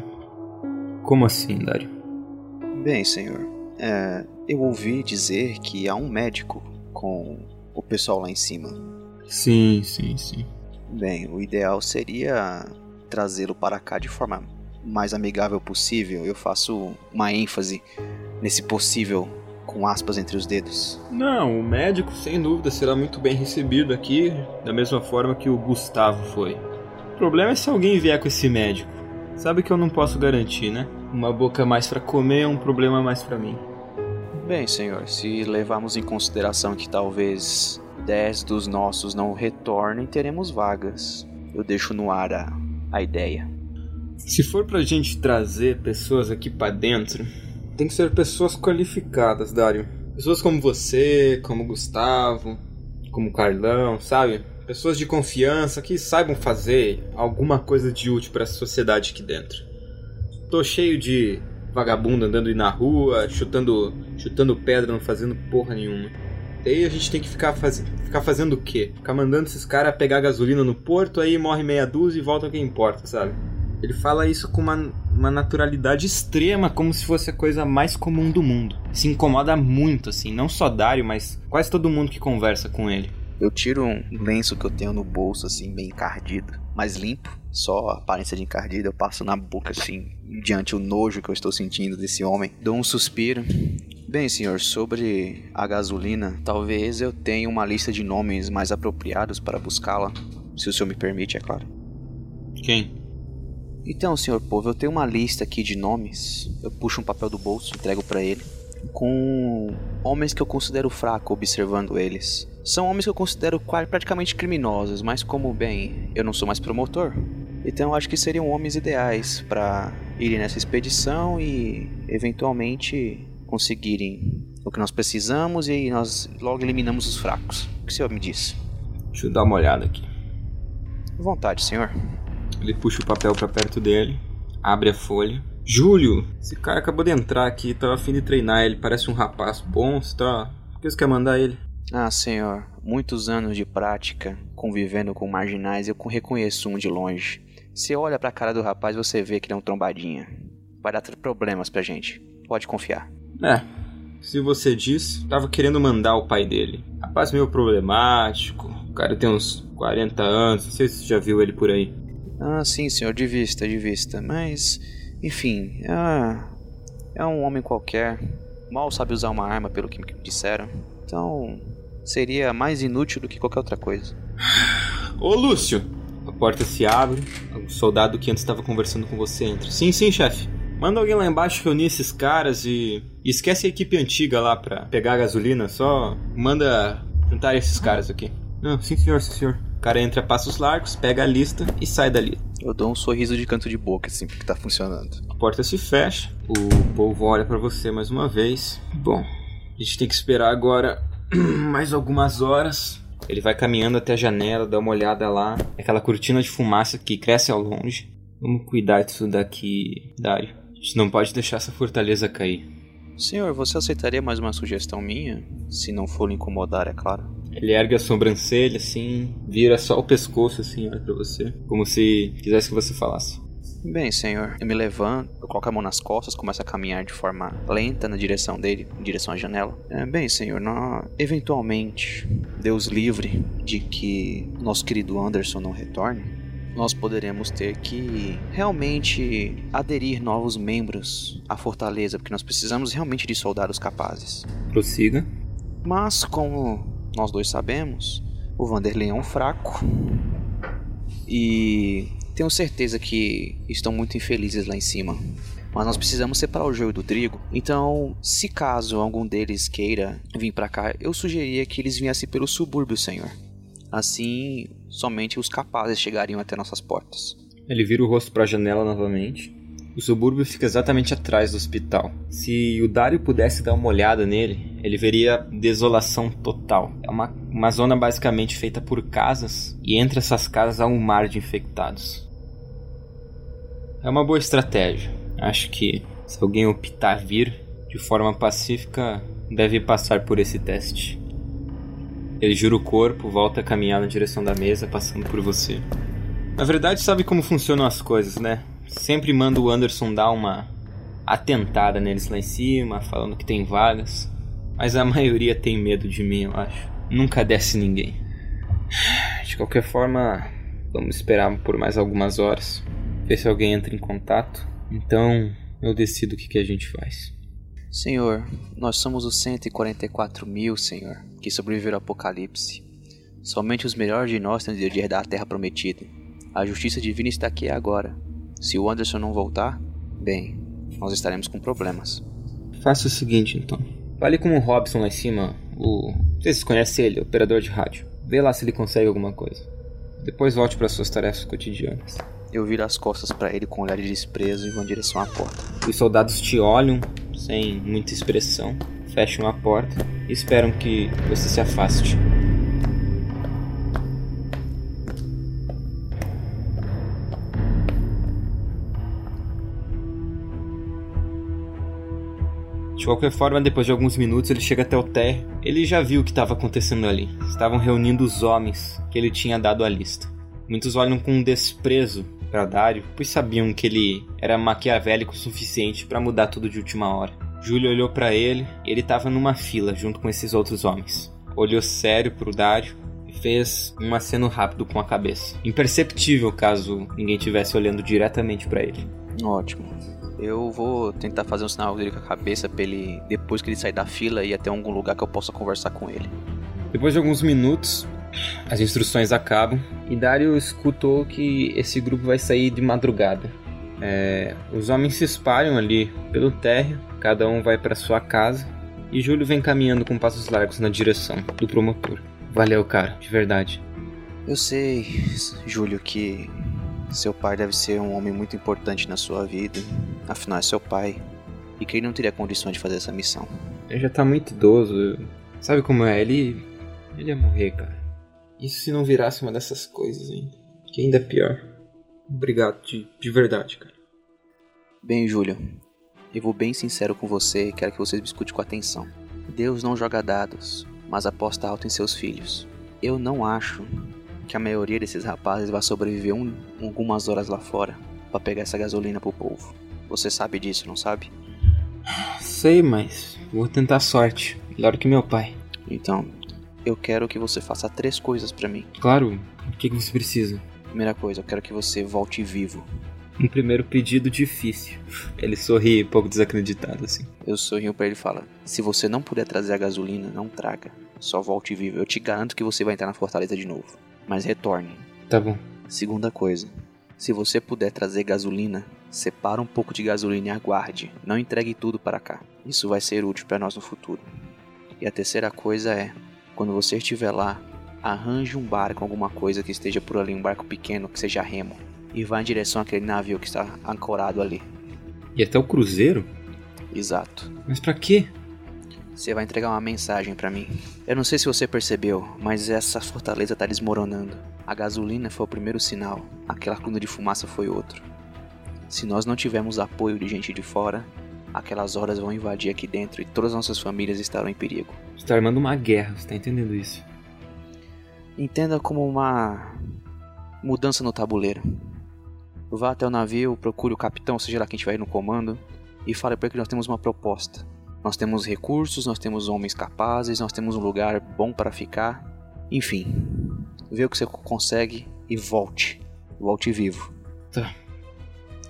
Como assim, Dário? Bem, senhor, é, eu ouvi dizer que há um médico com o pessoal lá em cima. Sim, sim, sim. Bem, o ideal seria trazê-lo para cá de forma mais amigável possível. Eu faço uma ênfase nesse possível com aspas entre os dedos. Não, o médico sem dúvida será muito bem recebido aqui, da mesma forma que o Gustavo foi. O problema é se alguém vier com esse médico. Sabe que eu não posso garantir, né? Uma boca mais para comer é um problema mais para mim. Bem, senhor, se levarmos em consideração que talvez 10 dos nossos não retornem, teremos vagas. Eu deixo no ar a, a ideia. Se for pra gente trazer pessoas aqui para dentro, tem que ser pessoas qualificadas, Dário. Pessoas como você, como Gustavo, como Carlão, sabe? Pessoas de confiança que saibam fazer alguma coisa de útil para a sociedade aqui dentro. Tô cheio de vagabundo andando na rua, chutando, chutando pedra, não fazendo porra nenhuma. E aí a gente tem que ficar, faz... ficar fazendo o quê? Ficar mandando esses caras pegar gasolina no porto, aí morre meia dúzia e volta quem importa, sabe? Ele fala isso com uma, uma naturalidade extrema, como se fosse a coisa mais comum do mundo. Se incomoda muito, assim, não só Dario, mas quase todo mundo que conversa com ele. Eu tiro um lenço que eu tenho no bolso, assim, bem encardido, mais limpo, só a aparência de encardido. Eu passo na boca, assim, diante o nojo que eu estou sentindo desse homem. Dou um suspiro. Bem, senhor, sobre a gasolina, talvez eu tenha uma lista de nomes mais apropriados para buscá-la, se o senhor me permite, é claro. Quem? Então, senhor povo, eu tenho uma lista aqui de nomes. Eu puxo um papel do bolso, entrego para ele, com homens que eu considero fraco observando eles. São homens que eu considero praticamente criminosos, mas como bem, eu não sou mais promotor. Então eu acho que seriam homens ideais para irem nessa expedição e eventualmente conseguirem o que nós precisamos e nós logo eliminamos os fracos. O que o senhor me diz? Deixa eu dar uma olhada aqui. Vontade, senhor. Ele puxa o papel pra perto dele, abre a folha. Júlio, esse cara acabou de entrar aqui, tava afim de treinar ele, parece um rapaz bom, você tá. Por que você quer mandar ele? Ah, senhor, muitos anos de prática convivendo com marginais, eu reconheço um de longe. Você olha pra cara do rapaz, você vê que ele é um trombadinha. Vai dar problemas pra gente. Pode confiar. É, se você diz, tava querendo mandar o pai dele. Rapaz meio problemático, o cara tem uns 40 anos, não sei se você já viu ele por aí. Ah, sim, senhor, de vista, de vista. Mas, enfim, ah, é um homem qualquer. Mal sabe usar uma arma, pelo que me disseram. Então, seria mais inútil do que qualquer outra coisa. Ô Lúcio! A porta se abre, o soldado que antes estava conversando com você entra. Sim, sim, chefe. Manda alguém lá embaixo reunir esses caras e. esquece a equipe antiga lá pra pegar a gasolina, só manda juntar esses caras aqui. Não, sim senhor, sim senhor. O cara entra a passos largos, pega a lista e sai dali. Eu dou um sorriso de canto de boca, assim, porque tá funcionando. A porta se fecha, o povo olha pra você mais uma vez. Bom, a gente tem que esperar agora mais algumas horas. Ele vai caminhando até a janela, dá uma olhada lá. Aquela cortina de fumaça que cresce ao longe. Vamos cuidar disso daqui, Dário. A gente não pode deixar essa fortaleza cair. Senhor, você aceitaria mais uma sugestão minha? Se não for lhe incomodar, é claro. Ele ergue a sobrancelha assim, vira só o pescoço assim, olha pra você. Como se quisesse que você falasse. Bem, senhor, eu me levanto, eu coloco a mão nas costas, começo a caminhar de forma lenta na direção dele, em direção à janela. É, bem, senhor, nós, eventualmente, Deus livre de que nosso querido Anderson não retorne, nós poderemos ter que realmente aderir novos membros à fortaleza, porque nós precisamos realmente de soldados capazes. Prossiga. Mas, como nós dois sabemos, o Vanderlei é um fraco. E tenho certeza que estão muito infelizes lá em cima. Mas nós precisamos separar o joio do trigo. Então, se caso algum deles queira vir para cá, eu sugeriria que eles viessem pelo subúrbio, senhor. Assim, somente os capazes chegariam até nossas portas. Ele vira o rosto para a janela novamente. O subúrbio fica exatamente atrás do hospital. Se o Dario pudesse dar uma olhada nele, ele veria desolação total. É uma, uma zona basicamente feita por casas, e entre essas casas há um mar de infectados. É uma boa estratégia. Acho que se alguém optar vir de forma pacífica, deve passar por esse teste. Ele jura o corpo, volta a caminhar na direção da mesa, passando por você. Na verdade, sabe como funcionam as coisas, né? Sempre manda o Anderson dar uma atentada neles lá em cima, falando que tem vagas. Mas a maioria tem medo de mim, eu acho. Nunca desce ninguém. De qualquer forma, vamos esperar por mais algumas horas. Ver se alguém entra em contato. Então, eu decido o que, que a gente faz. Senhor, nós somos os 144 mil, Senhor, que sobreviveram ao apocalipse. Somente os melhores de nós têm o direito de herdar a terra prometida. A justiça divina está aqui agora. Se o Anderson não voltar, bem, nós estaremos com problemas. Faça o seguinte, então. Fale com o Robson lá em cima, o. Vocês conhecem ele, operador de rádio. Vê lá se ele consegue alguma coisa. Depois volte para suas tarefas cotidianas. Eu viro as costas para ele com um olhar de desprezo e vou em direção à porta. Os soldados te olham, sem muita expressão, fecham a porta e esperam que você se afaste. De qualquer forma, depois de alguns minutos, ele chega até o térreo. Ele já viu o que estava acontecendo ali. Estavam reunindo os homens que ele tinha dado a lista. Muitos olham com desprezo para Dario, pois sabiam que ele era maquiavélico o suficiente para mudar tudo de última hora. Júlio olhou para ele e ele estava numa fila junto com esses outros homens. Olhou sério pro Dario e fez um aceno rápido com a cabeça. Imperceptível caso ninguém estivesse olhando diretamente para ele. Ótimo. Eu vou tentar fazer um sinal dele com a cabeça pra ele, depois que ele sair da fila, ir até algum lugar que eu possa conversar com ele. Depois de alguns minutos, as instruções acabam e Dario escutou que esse grupo vai sair de madrugada. É, os homens se espalham ali pelo térreo, cada um vai para sua casa e Júlio vem caminhando com passos largos na direção do promotor. Valeu, cara, de verdade. Eu sei, Júlio, que seu pai deve ser um homem muito importante na sua vida, afinal é seu pai, e que ele não teria condições de fazer essa missão. Ele já tá muito idoso. Sabe como é? Ele. Ele ia morrer, cara. Isso se não virasse uma dessas coisas ainda. Que ainda é pior. Obrigado, de, de verdade, cara. Bem, Júlio, eu vou bem sincero com você e quero que você me escute com atenção. Deus não joga dados, mas aposta alto em seus filhos. Eu não acho que a maioria desses rapazes vai sobreviver um, algumas horas lá fora para pegar essa gasolina pro povo. Você sabe disso, não sabe? Sei, mas vou tentar sorte. Melhor que meu pai. Então, eu quero que você faça três coisas para mim. Claro, o que, você precisa? Primeira coisa, eu quero que você volte vivo. Um primeiro pedido difícil. Ele sorri, um pouco desacreditado assim. Eu sorrio pra ele e falo: Se você não puder trazer a gasolina, não traga. Só volte vivo. Eu te garanto que você vai entrar na fortaleza de novo. Mas retorne. Tá bom. Segunda coisa, se você puder trazer gasolina, separa um pouco de gasolina e aguarde. Não entregue tudo para cá. Isso vai ser útil para nós no futuro. E a terceira coisa é, quando você estiver lá, arranje um barco, alguma coisa que esteja por ali, um barco pequeno que seja remo, e vá em direção àquele navio que está ancorado ali. E até o cruzeiro? Exato. Mas pra quê? Você vai entregar uma mensagem pra mim. Eu não sei se você percebeu, mas essa fortaleza tá desmoronando. A gasolina foi o primeiro sinal, aquela coluna de fumaça foi outro. Se nós não tivermos apoio de gente de fora, aquelas horas vão invadir aqui dentro e todas as nossas famílias estarão em perigo. Você tá armando uma guerra, você tá entendendo isso? Entenda como uma mudança no tabuleiro. Vá até o navio, procure o capitão, seja lá quem estiver no comando, e fale para ele que nós temos uma proposta. Nós temos recursos, nós temos homens capazes, nós temos um lugar bom para ficar. Enfim, vê o que você consegue e volte. Volte vivo. Tá.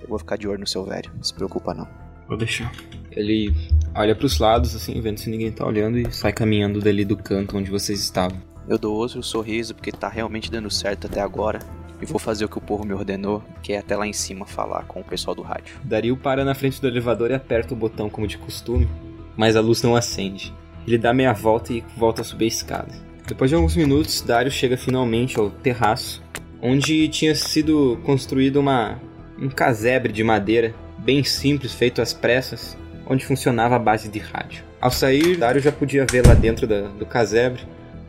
Eu vou ficar de olho no seu velho, não se preocupa não. Vou deixar. Ele olha pros lados, assim, vendo se ninguém tá olhando e sai caminhando dali do canto onde vocês estavam. Eu dou outro sorriso porque tá realmente dando certo até agora. E vou fazer o que o povo me ordenou, que é até lá em cima falar com o pessoal do rádio. Dario para na frente do elevador e aperta o botão como de costume, mas a luz não acende. Ele dá meia volta e volta a subir a escada. Depois de alguns minutos, Dario chega finalmente ao terraço, onde tinha sido construído uma um casebre de madeira, bem simples, feito às pressas, onde funcionava a base de rádio. Ao sair, Dario já podia ver lá dentro da- do casebre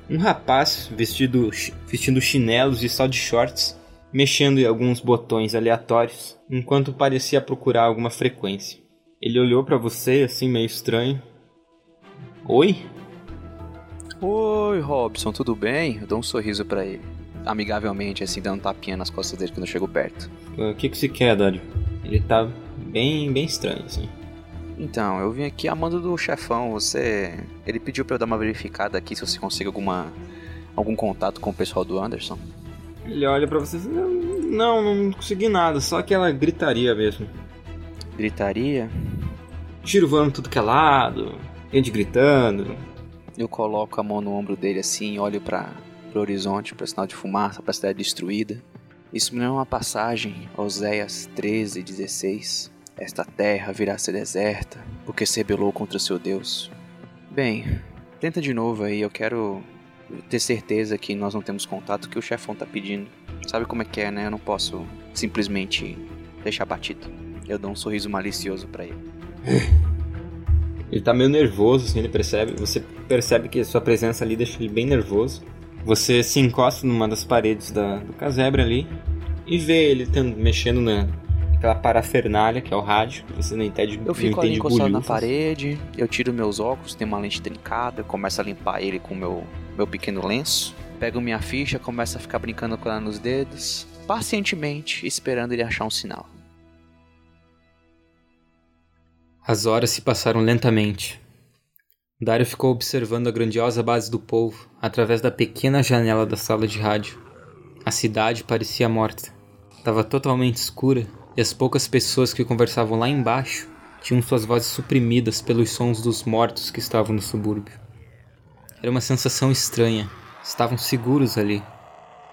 um rapaz vestido, vestindo chinelos e só de shorts, mexendo em alguns botões aleatórios, enquanto parecia procurar alguma frequência. Ele olhou pra você assim meio estranho. Oi? Oi, Robson, tudo bem? Eu dou um sorriso pra ele. Amigavelmente, assim, dando um tapinha nas costas dele quando eu chego perto. O que que você quer, Dario? Ele tá bem, bem estranho assim. Então, eu vim aqui a mando do chefão. Você. Ele pediu pra eu dar uma verificada aqui se você consegue alguma. algum contato com o pessoal do Anderson. Ele olha pra você. Não, não, não consegui nada, só aquela gritaria mesmo. Gritaria. Tiro voando tudo que é lado, gente gritando. Eu coloco a mão no ombro dele assim, olho para o horizonte, para sinal de fumaça, para cidade destruída. Isso me lembra uma passagem, Oséias 13, 16. Esta terra virá a ser deserta, porque se rebelou contra seu Deus. Bem, tenta de novo aí, eu quero ter certeza que nós não temos contato que o chefão tá pedindo. Sabe como é que é, né? Eu não posso simplesmente deixar batido. Eu dou um sorriso malicioso para ele. Ele tá meio nervoso, assim, ele percebe. Você percebe que a sua presença ali deixa ele bem nervoso. Você se encosta numa das paredes da, do casebre ali e vê ele tendo, mexendo na, naquela parafernália que é o rádio. que Você não entende Eu fico ali encostado na bolhufas. parede, eu tiro meus óculos, tem uma lente trincada, eu começo a limpar ele com meu, meu pequeno lenço. Pego minha ficha, começo a ficar brincando com ela nos dedos, pacientemente esperando ele achar um sinal. As horas se passaram lentamente. Dario ficou observando a grandiosa base do povo através da pequena janela da sala de rádio. A cidade parecia morta. Estava totalmente escura e as poucas pessoas que conversavam lá embaixo tinham suas vozes suprimidas pelos sons dos mortos que estavam no subúrbio. Era uma sensação estranha. Estavam seguros ali,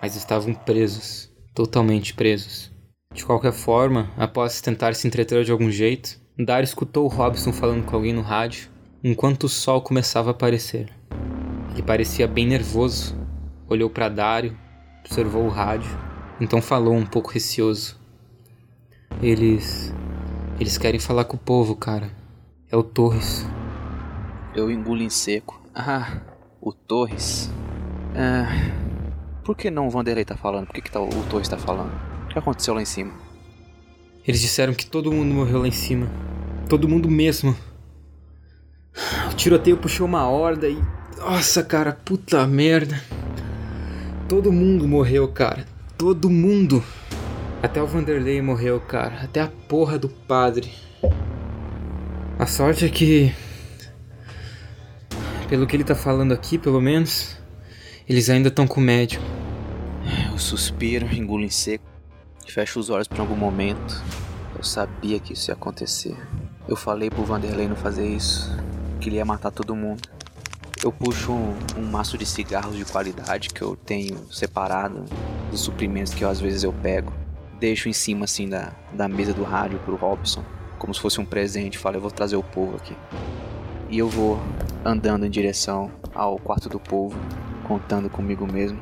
mas estavam presos, totalmente presos. De qualquer forma, após tentar se entreter de algum jeito, Dario escutou o Robson falando com alguém no rádio enquanto o sol começava a aparecer. Ele parecia bem nervoso, olhou para Dario, observou o rádio, então falou um pouco receoso. Eles. Eles querem falar com o povo, cara. É o Torres. Eu engulo em seco. Ah, o Torres. Ah, por que não o Vanderlei tá falando? Por que, que tá, o Torres tá falando? O que aconteceu lá em cima? Eles disseram que todo mundo morreu lá em cima. Todo mundo mesmo. O tiroteio puxou uma horda e. Nossa, cara, puta merda. Todo mundo morreu, cara. Todo mundo. Até o Vanderlei morreu, cara. Até a porra do padre. A sorte é que. Pelo que ele tá falando aqui, pelo menos. Eles ainda estão com o médico. Eu suspiro, engulo em seco, fecho os olhos por algum momento. Eu sabia que isso ia acontecer. Eu falei pro Vanderlei não fazer isso, que ele ia matar todo mundo. Eu puxo um, um maço de cigarros de qualidade que eu tenho separado dos suprimentos que eu, às vezes eu pego. Deixo em cima assim da, da mesa do rádio pro Robson, como se fosse um presente. Falo, eu vou trazer o povo aqui. E eu vou andando em direção ao quarto do povo, contando comigo mesmo.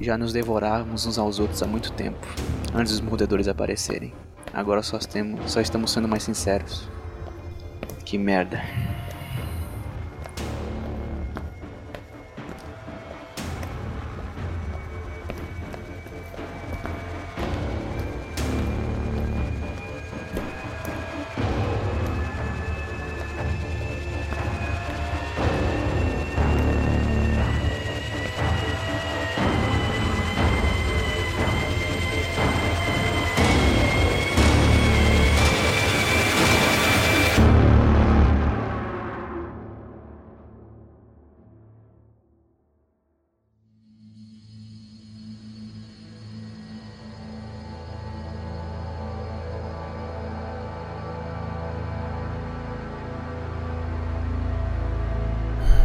Já nos devorávamos uns aos outros há muito tempo, antes dos mordedores aparecerem. Agora só, temos, só estamos sendo mais sinceros. Que merda.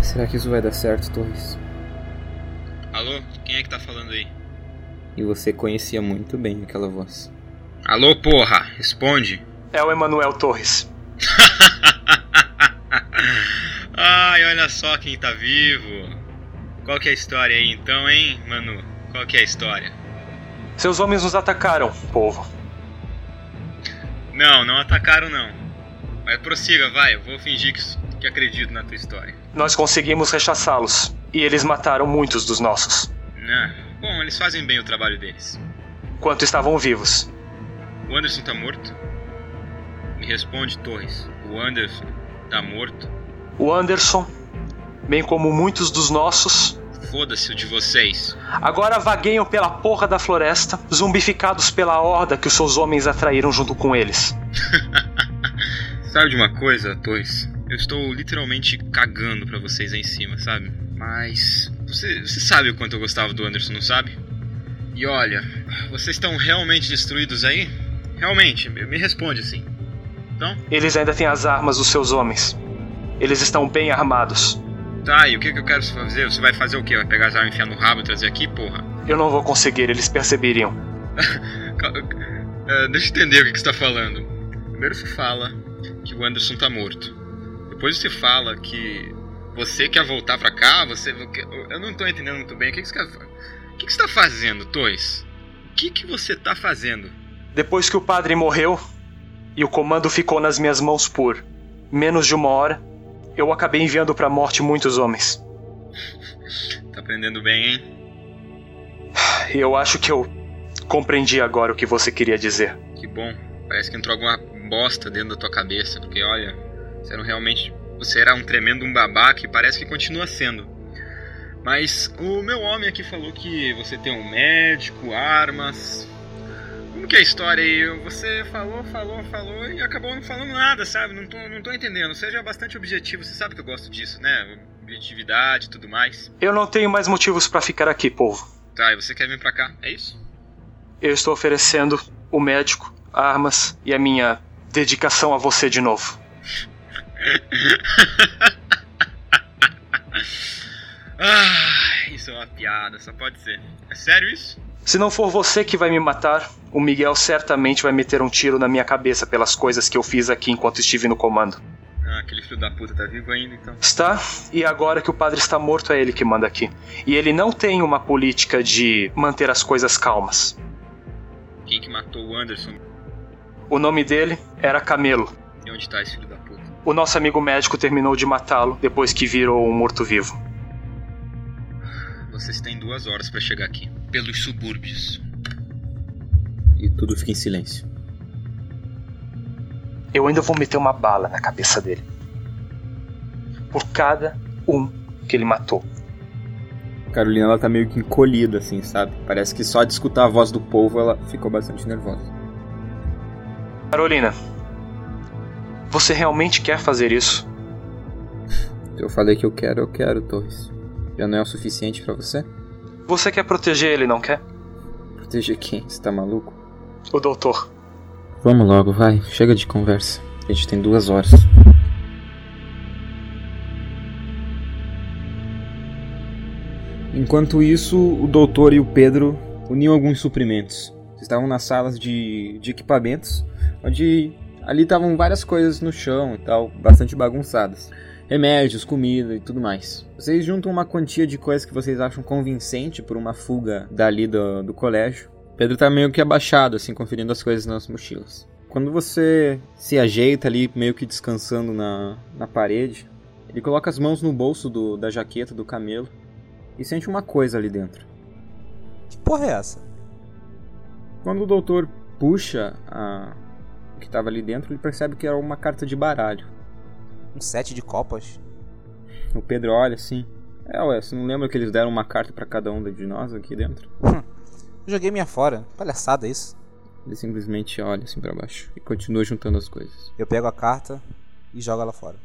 Será que isso vai dar certo, Torres? Alô? Quem é que tá falando aí? E você conhecia muito bem aquela voz. Alô, porra! Responde! É o Emanuel Torres. Ai, olha só quem tá vivo! Qual que é a história aí então, hein, Manu? Qual que é a história? Seus homens nos atacaram, povo. Não, não atacaram não. Mas prossiga, vai, eu vou fingir que, que acredito na tua história. Nós conseguimos rechaçá-los. E eles mataram muitos dos nossos. Ah, bom, eles fazem bem o trabalho deles. Quanto estavam vivos. O Anderson tá morto? Me responde, Torres. O Anderson tá morto? O Anderson, bem como muitos dos nossos, Foda-se o de vocês. agora vagueiam pela porra da floresta, zumbificados pela horda que os seus homens atraíram junto com eles. Sabe de uma coisa, Torres? Eu estou literalmente cagando pra vocês aí em cima, sabe? Mas. Você, você sabe o quanto eu gostava do Anderson, não sabe? E olha, vocês estão realmente destruídos aí? Realmente, me responde assim. Então? Eles ainda têm as armas dos seus homens. Eles estão bem armados. Tá, e o que, que eu quero fazer? Você vai fazer o quê? Vai pegar as armas enfiar no rabo e trazer aqui, porra? Eu não vou conseguir, eles perceberiam. É, deixa eu entender o que, que você tá falando. Primeiro você fala que o Anderson tá morto. Depois você fala que você quer voltar pra cá, você. Eu não tô entendendo muito bem. O que, que você quer. O que, que você tá fazendo, Toys? O que, que você tá fazendo? Depois que o padre morreu e o comando ficou nas minhas mãos por menos de uma hora, eu acabei enviando pra morte muitos homens. Tá aprendendo bem, hein? Eu acho que eu compreendi agora o que você queria dizer. Que bom. Parece que entrou alguma bosta dentro da tua cabeça, porque olha, você era um realmente. Você era um tremendo um babaca e parece que continua sendo. Mas o meu homem aqui falou que você tem um médico, armas. Como que é a história aí? Você falou, falou, falou e acabou não falando nada, sabe? Não tô, não tô entendendo. Seja bastante objetivo, você sabe que eu gosto disso, né? Objetividade e tudo mais. Eu não tenho mais motivos pra ficar aqui, povo. Tá, e você quer vir pra cá? É isso? Eu estou oferecendo o médico, armas e a minha dedicação a você de novo. Ah, isso é uma piada, só pode ser. É sério isso? Se não for você que vai me matar, o Miguel certamente vai meter um tiro na minha cabeça pelas coisas que eu fiz aqui enquanto estive no comando. Ah, aquele filho da puta tá vivo ainda, então. Está, e agora que o padre está morto, é ele que manda aqui. E ele não tem uma política de manter as coisas calmas. Quem que matou o Anderson? O nome dele era Camelo. E onde tá esse filho da puta? O nosso amigo médico terminou de matá-lo depois que virou um morto-vivo. Vocês têm duas horas pra chegar aqui. Pelos subúrbios. E tudo fica em silêncio. Eu ainda vou meter uma bala na cabeça dele. Por cada um que ele matou. Carolina, ela tá meio que encolhida, assim, sabe? Parece que só de escutar a voz do povo ela ficou bastante nervosa. Carolina, você realmente quer fazer isso? Eu falei que eu quero, eu quero, Torres. Já não é o suficiente pra você? Você quer proteger ele, não quer? Proteger quem? Você tá maluco? O doutor. Vamos logo, vai. Chega de conversa. A gente tem duas horas. Enquanto isso, o doutor e o Pedro uniam alguns suprimentos. Estavam nas salas de, de equipamentos, onde ali estavam várias coisas no chão e tal, bastante bagunçadas. Remédios, comida e tudo mais. Vocês juntam uma quantia de coisas que vocês acham convincente por uma fuga dali do, do colégio. Pedro tá meio que abaixado, assim, conferindo as coisas nas mochilas. Quando você se ajeita ali, meio que descansando na, na parede, ele coloca as mãos no bolso do, da jaqueta do camelo e sente uma coisa ali dentro. Que porra é essa? Quando o doutor puxa a, que estava ali dentro, ele percebe que era uma carta de baralho. Um set de copas? O Pedro olha assim. É, ué, você não lembra que eles deram uma carta para cada um de nós aqui dentro? Hum, eu joguei minha fora. Palhaçada isso. Ele simplesmente olha assim para baixo e continua juntando as coisas. Eu pego a carta e jogo ela fora.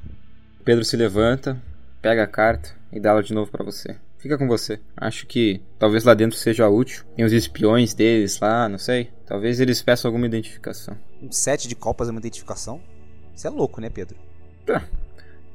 Pedro se levanta, pega a carta e dá ela de novo para você. Fica com você. Acho que talvez lá dentro seja útil. Tem os espiões deles lá, não sei. Talvez eles peçam alguma identificação. Um set de copas é uma identificação? Você é louco, né, Pedro? Tá.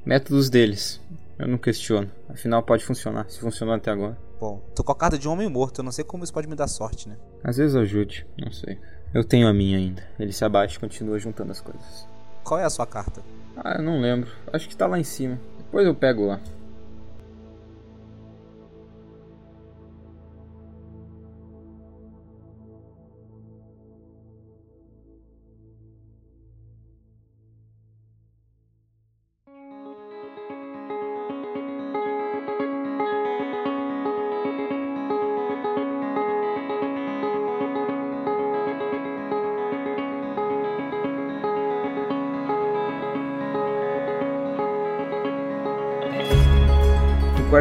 Métodos deles. Eu não questiono. Afinal, pode funcionar. Se funcionou até agora. Bom, tô com a carta de um homem morto. Eu não sei como isso pode me dar sorte, né? Às vezes ajude. Não sei. Eu tenho a minha ainda. Ele se abaixa e continua juntando as coisas. Qual é a sua carta? Ah, eu não lembro. Acho que tá lá em cima. Depois eu pego lá.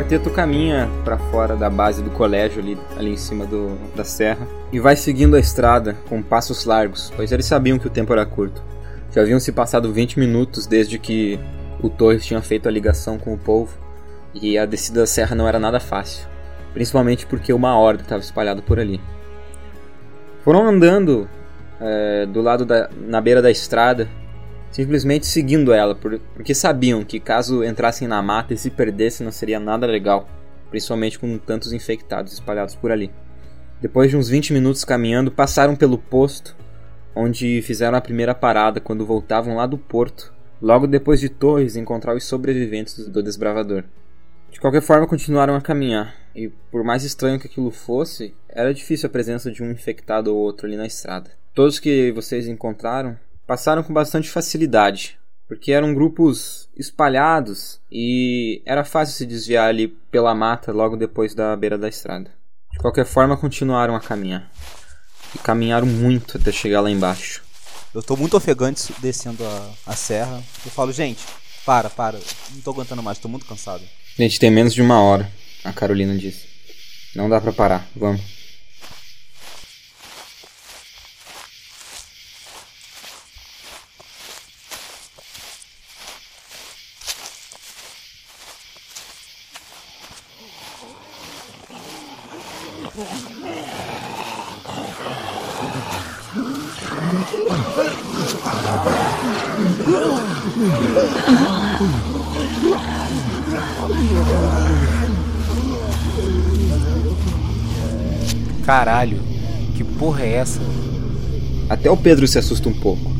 Quarteto caminha para fora da base do colégio ali, ali em cima do, da serra e vai seguindo a estrada com passos largos, pois eles sabiam que o tempo era curto. Já haviam se passado 20 minutos desde que o Torres tinha feito a ligação com o povo e a descida da serra não era nada fácil, principalmente porque uma horda estava espalhada por ali. Foram andando é, do lado da, na beira da estrada simplesmente seguindo ela, porque sabiam que caso entrassem na mata e se perdessem não seria nada legal, principalmente com tantos infectados espalhados por ali. Depois de uns 20 minutos caminhando, passaram pelo posto, onde fizeram a primeira parada quando voltavam lá do porto, logo depois de Torres encontrar os sobreviventes do desbravador. De qualquer forma, continuaram a caminhar, e por mais estranho que aquilo fosse, era difícil a presença de um infectado ou outro ali na estrada. Todos que vocês encontraram passaram com bastante facilidade, porque eram grupos espalhados e era fácil se desviar ali pela mata logo depois da beira da estrada. De qualquer forma, continuaram a caminhar. E caminharam muito até chegar lá embaixo. Eu tô muito ofegante descendo a, a serra. Eu falo, gente, para, para. Não tô aguentando mais, tô muito cansado. Gente tem menos de uma hora, a Carolina disse. Não dá pra parar, vamos. Caralho, que porra é essa? Até o Pedro se assusta um pouco.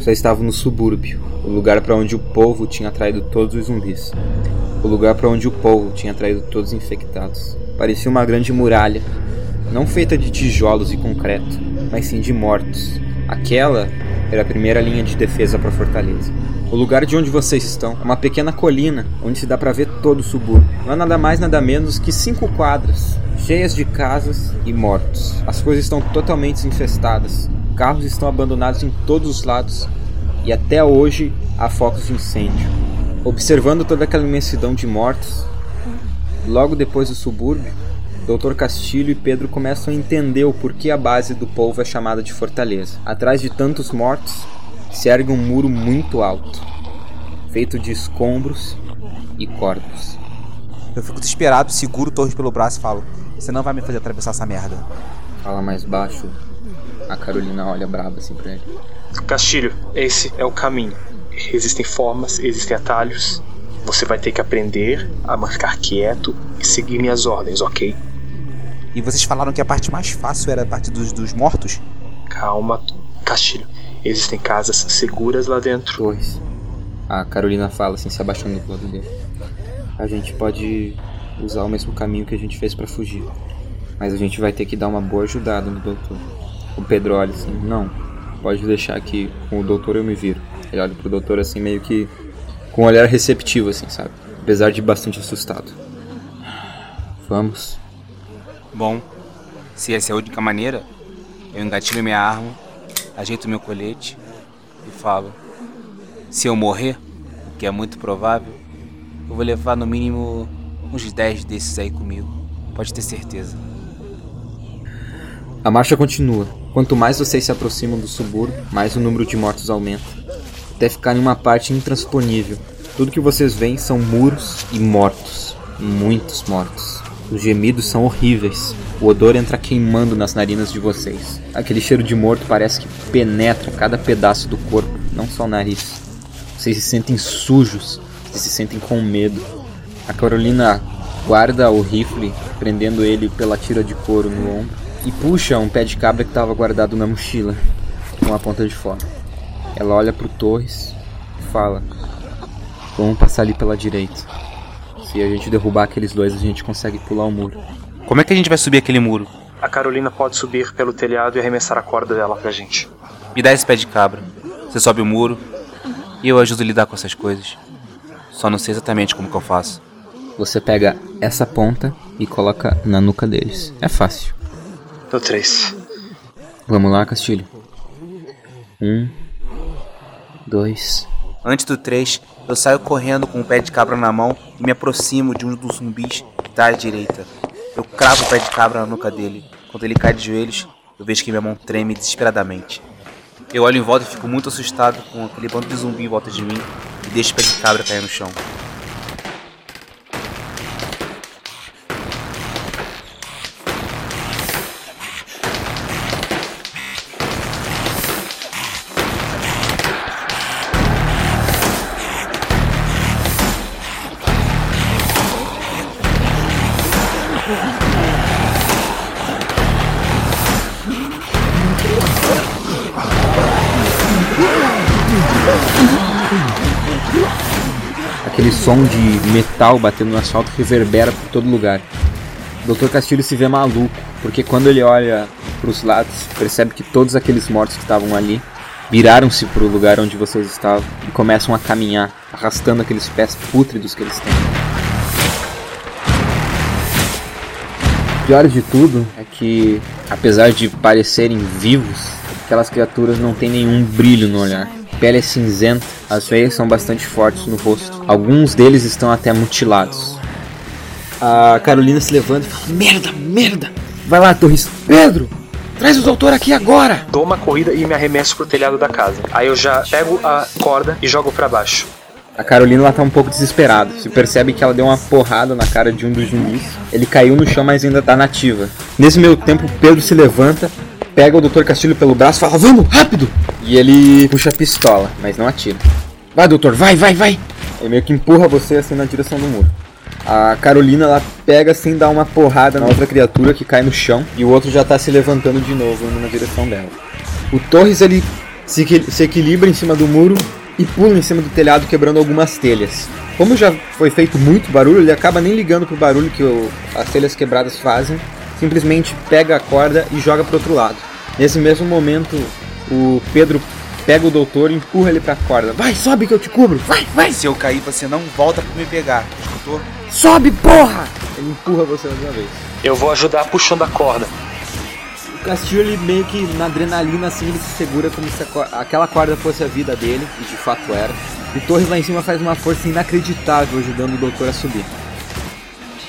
Só estava no subúrbio, o lugar para onde o povo tinha atraído todos os zumbis. O lugar para onde o povo tinha atraído todos os infectados. Parecia uma grande muralha, não feita de tijolos e concreto, mas sim de mortos. Aquela era a primeira linha de defesa para a fortaleza. O lugar de onde vocês estão é uma pequena colina onde se dá para ver todo o subúrbio. Não é nada mais nada menos que cinco quadras cheias de casas e mortos. As coisas estão totalmente infestadas. Carros estão abandonados em todos os lados e até hoje há focos de incêndio. Observando toda aquela imensidão de mortos, logo depois do subúrbio, Dr. Castilho e Pedro começam a entender o porquê a base do povo é chamada de fortaleza. Atrás de tantos mortos, se ergue um muro muito alto, feito de escombros e corpos. Eu fico desesperado, seguro o Torres pelo braço e falo: Você não vai me fazer atravessar essa merda. Fala mais baixo. A Carolina olha braba assim pra ele. Castilho, esse é o caminho. Existem formas, existem atalhos. Você vai ter que aprender a ficar quieto e seguir minhas ordens, ok? E vocês falaram que a parte mais fácil era a parte dos, dos mortos? Calma, Castilho. Existem casas seguras lá dentro. Torres. A Carolina fala assim, se abaixando do lado dele. A gente pode usar o mesmo caminho que a gente fez pra fugir. Mas a gente vai ter que dar uma boa ajudada no doutor. O Pedro olha assim, não, pode deixar que com o doutor eu me viro. Ele olha pro doutor assim, meio que com um olhar receptivo, assim, sabe? Apesar de bastante assustado. Vamos. Bom, se essa é a única maneira, eu engatilho minha arma, ajeito meu colete e falo: se eu morrer, o que é muito provável, eu vou levar no mínimo uns 10 desses aí comigo. Pode ter certeza. A marcha continua. Quanto mais vocês se aproximam do subúrbio, mais o número de mortos aumenta. Até ficar em uma parte intransponível. Tudo que vocês veem são muros e mortos. Muitos mortos. Os gemidos são horríveis. O odor entra queimando nas narinas de vocês. Aquele cheiro de morto parece que penetra cada pedaço do corpo, não só o nariz. Vocês se sentem sujos, vocês se sentem com medo. A Carolina guarda o rifle, prendendo ele pela tira de couro no ombro, e puxa um pé de cabra que estava guardado na mochila, com a ponta de fora. Ela olha pro Torres e fala: Vamos passar ali pela direita. Se a gente derrubar aqueles dois, a gente consegue pular o muro. Como é que a gente vai subir aquele muro? A Carolina pode subir pelo telhado e arremessar a corda dela pra gente. Me dá esse pé de cabra. Você sobe o muro e eu ajudo a lidar com essas coisas. Só não sei exatamente como que eu faço. Você pega essa ponta e coloca na nuca deles. É fácil. No 3. Vamos lá, Castilho. Um, dois. Antes do 3, eu saio correndo com o pé de cabra na mão e me aproximo de um dos zumbis que tá à direita. Eu cravo o pé de cabra na nuca dele. Quando ele cai de joelhos, eu vejo que minha mão treme desesperadamente. Eu olho em volta e fico muito assustado com aquele bando de zumbi em volta de mim e deixo o pé de cabra cair no chão. Som de metal batendo no asfalto reverbera por todo lugar. Dr. Castilho se vê maluco, porque quando ele olha para os lados, percebe que todos aqueles mortos que estavam ali viraram-se para o lugar onde vocês estavam e começam a caminhar, arrastando aqueles pés pútridos que eles têm. O pior de tudo é que, apesar de parecerem vivos, aquelas criaturas não têm nenhum brilho no olhar. A pele é cinzenta, as veias são bastante fortes no rosto. Alguns deles estão até mutilados. A Carolina se levanta e fala: Merda, merda! Vai lá, Torres. Pedro! Traz o doutor aqui agora! Dou uma corrida e me arremesso pro telhado da casa. Aí eu já pego a corda e jogo pra baixo. A Carolina ela tá um pouco desesperada. Se percebe que ela deu uma porrada na cara de um dos zumbis. Ele caiu no chão, mas ainda tá nativa. Nesse meio tempo, Pedro se levanta, pega o Dr. Castilho pelo braço e fala: Vamos, rápido! E ele puxa a pistola, mas não atira. Vai, doutor, vai, vai, vai! Ele meio que empurra você assim na direção do muro. A Carolina ela pega assim, dá uma porrada na outra criatura que cai no chão e o outro já tá se levantando de novo indo na direção dela. O Torres ele se, se equilibra em cima do muro e pula em cima do telhado quebrando algumas telhas. Como já foi feito muito barulho, ele acaba nem ligando pro barulho que o- as telhas quebradas fazem, simplesmente pega a corda e joga pro outro lado. Nesse mesmo momento, o Pedro pega o doutor e empurra ele pra corda. Vai, sobe que eu te cubro! Vai, vai! Se eu cair, você não volta pra me pegar. Escutou? Sobe, porra! Ele empurra você mais uma vez. Eu vou ajudar puxando a corda. O Castilho, ele meio que na adrenalina, assim, ele se segura como se aquela corda fosse a vida dele, e de fato era. E Torres lá em cima faz uma força inacreditável ajudando o doutor a subir.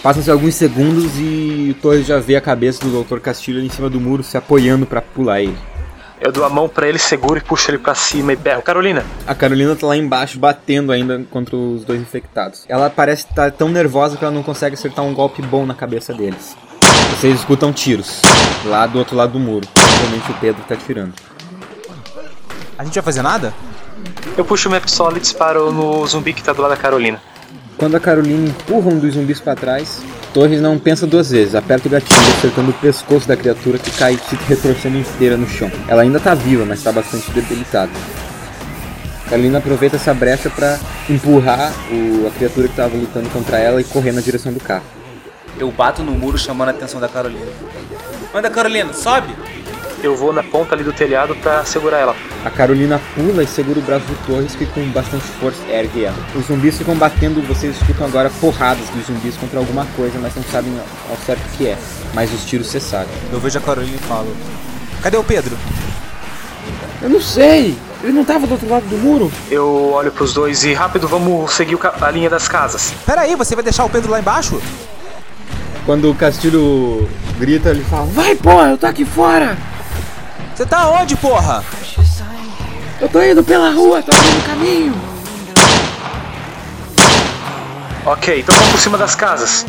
Passam-se alguns segundos e o Torres já vê a cabeça do Dr. Castilho ali em cima do muro se apoiando pra pular ele. Eu dou a mão pra ele, seguro e puxo ele pra cima e berro. Carolina, A Carolina tá lá embaixo batendo ainda contra os dois infectados. Ela parece estar tão nervosa que ela não consegue acertar um golpe bom na cabeça deles. Vocês escutam tiros lá do outro lado do muro. Provavelmente o Pedro tá tirando. A gente vai fazer nada? Eu puxo minha pistola e disparo no zumbi que tá do lado da Carolina. Quando a Carolina empurra um dos zumbis pra trás, Torres não pensa duas vezes, aperta o gatilho, acertando o pescoço da criatura que cai se retorcendo inteira no chão. Ela ainda tá viva, mas tá bastante debilitada. Carolina aproveita essa brecha pra empurrar o- a criatura que tava lutando contra ela e correr na direção do carro. Eu bato no muro chamando a atenção da Carolina. Manda, Carolina, sobe! Eu vou na ponta ali do telhado pra segurar ela. A Carolina pula e segura o braço do Torres que com bastante força ergue ela. Os zumbis ficam batendo, vocês escutam agora porradas dos zumbis contra alguma coisa, mas não sabem ao certo o que é. Mas os tiros cessaram. Eu vejo a Carolina e falo: Cadê o Pedro? Eu não sei! Ele não tava do outro lado do muro? Eu olho pros dois e rápido vamos seguir a linha das casas. Pera aí, você vai deixar o Pedro lá embaixo? Quando o Castilho grita, ele fala: Vai, porra, eu tô aqui fora! Você tá onde, porra? Eu tô indo pela rua, tô indo no caminho! Ok, então vamos por cima das casas.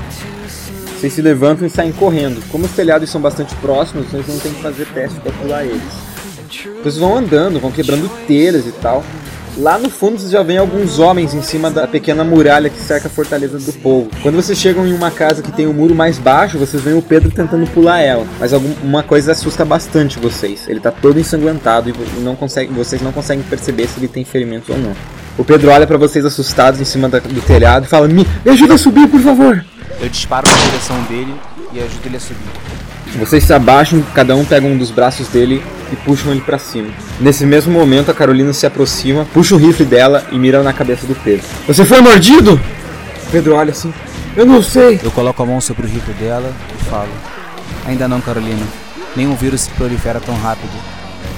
Vocês se levantam e saem correndo. Como os telhados são bastante próximos, vocês não tem que fazer teste pra pular eles. Vocês vão andando, vão quebrando telhas e tal. Lá no fundo vocês já veem alguns homens em cima da pequena muralha que cerca a fortaleza do povo. Quando vocês chegam em uma casa que tem um muro mais baixo, vocês veem o Pedro tentando pular ela. Mas alguma coisa assusta bastante vocês. Ele tá todo ensanguentado e não consegue, vocês não conseguem perceber se ele tem ferimentos ou não. O Pedro olha pra vocês assustados em cima da- do telhado e fala: me, me ajuda a subir, por favor! Eu disparo na direção dele e ajudo ele a subir. Vocês se abaixam, cada um pega um dos braços dele e puxam ele pra cima. Nesse mesmo momento, a Carolina se aproxima, puxa o rifle dela e mira na cabeça do Pedro. Você foi mordido? Pedro olha assim. Eu não sei. Eu coloco a mão sobre o rifle dela e falo: Ainda não, Carolina. Nenhum vírus se prolifera tão rápido.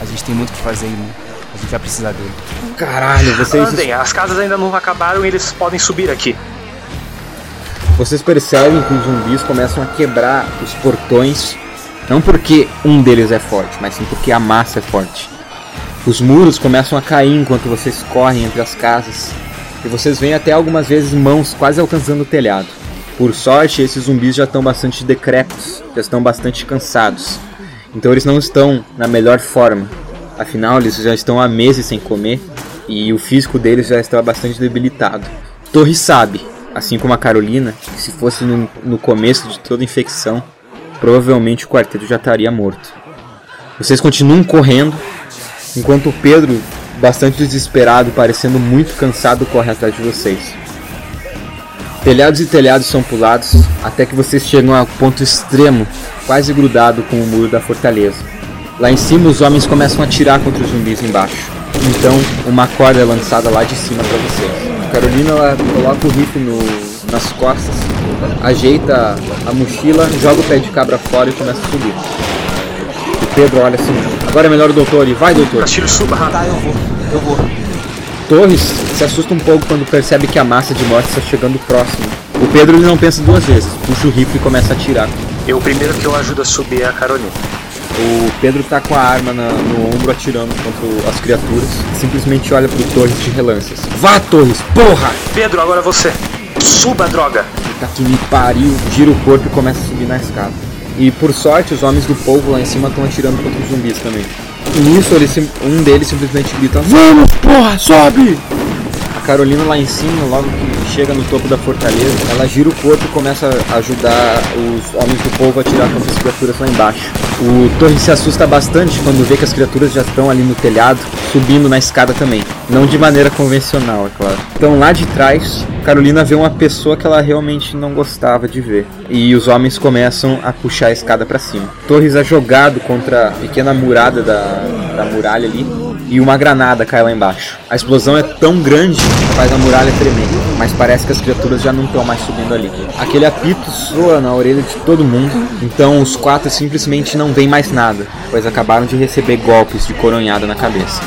A gente tem muito o que fazer ainda. A gente vai precisar dele. Caralho, vocês, Andem, as casas ainda não acabaram e eles podem subir aqui. Vocês percebem que os zumbis começam a quebrar os portões. Não porque um deles é forte, mas sim porque a massa é forte. Os muros começam a cair enquanto vocês correm entre as casas. E vocês veem até algumas vezes mãos quase alcançando o telhado. Por sorte, esses zumbis já estão bastante decrépitos, já estão bastante cansados. Então eles não estão na melhor forma. Afinal, eles já estão há meses sem comer e o físico deles já está bastante debilitado. Torre sabe, assim como a Carolina, que se fosse no, no começo de toda infecção, provavelmente o quarteto já estaria morto. Vocês continuam correndo, enquanto o Pedro, bastante desesperado e parecendo muito cansado, corre atrás de vocês. Telhados e telhados são pulados até que vocês chegam ao ponto extremo, quase grudado com o muro da fortaleza. Lá em cima, os homens começam a atirar contra os zumbis embaixo. Então, uma corda é lançada lá de cima para vocês. A Carolina ela coloca o rifle no- nas costas, ajeita a mochila, joga o pé de cabra fora e começa a subir. O Pedro olha assim: agora é melhor o doutor e vai, doutor. Castilho, suba. Tá, eu vou. Eu vou. Torres se assusta um pouco quando percebe que a massa de morte está chegando próximo. O Pedro ele não pensa duas vezes, puxa o rifle e começa a atirar. Eu, o primeiro que eu ajudo a subir é a Carolina. O Pedro tá com a arma na- no ombro atirando contra as criaturas. Simplesmente olha pro Torres de relances. Vá, Torres, porra! Pedro, agora você. Suba, droga. Tá que me pariu, gira o corpo e começa a subir na escada. E por sorte, os homens do povo lá em cima estão atirando contra os zumbis também. E nisso, ele, um deles simplesmente grita: Vamos, porra, sobe! Carolina lá em cima, logo que chega no topo da fortaleza, ela gira o corpo e começa a ajudar os homens do povo a atirar contra as criaturas lá embaixo. O Torre se assusta bastante quando vê que as criaturas já estão ali no telhado, subindo na escada também. Não de maneira convencional, é claro. Então lá de trás, Carolina vê uma pessoa que ela realmente não gostava de ver. E os homens começam a puxar a escada para cima. Torres é jogado contra a pequena murada da, da muralha ali e uma granada cai lá embaixo. A explosão é tão grande que faz a muralha tremer, mas parece que as criaturas já não estão mais subindo ali. Aquele apito soa na orelha de todo mundo, então os quatro simplesmente não veem mais nada, pois acabaram de receber golpes de coronhada na cabeça.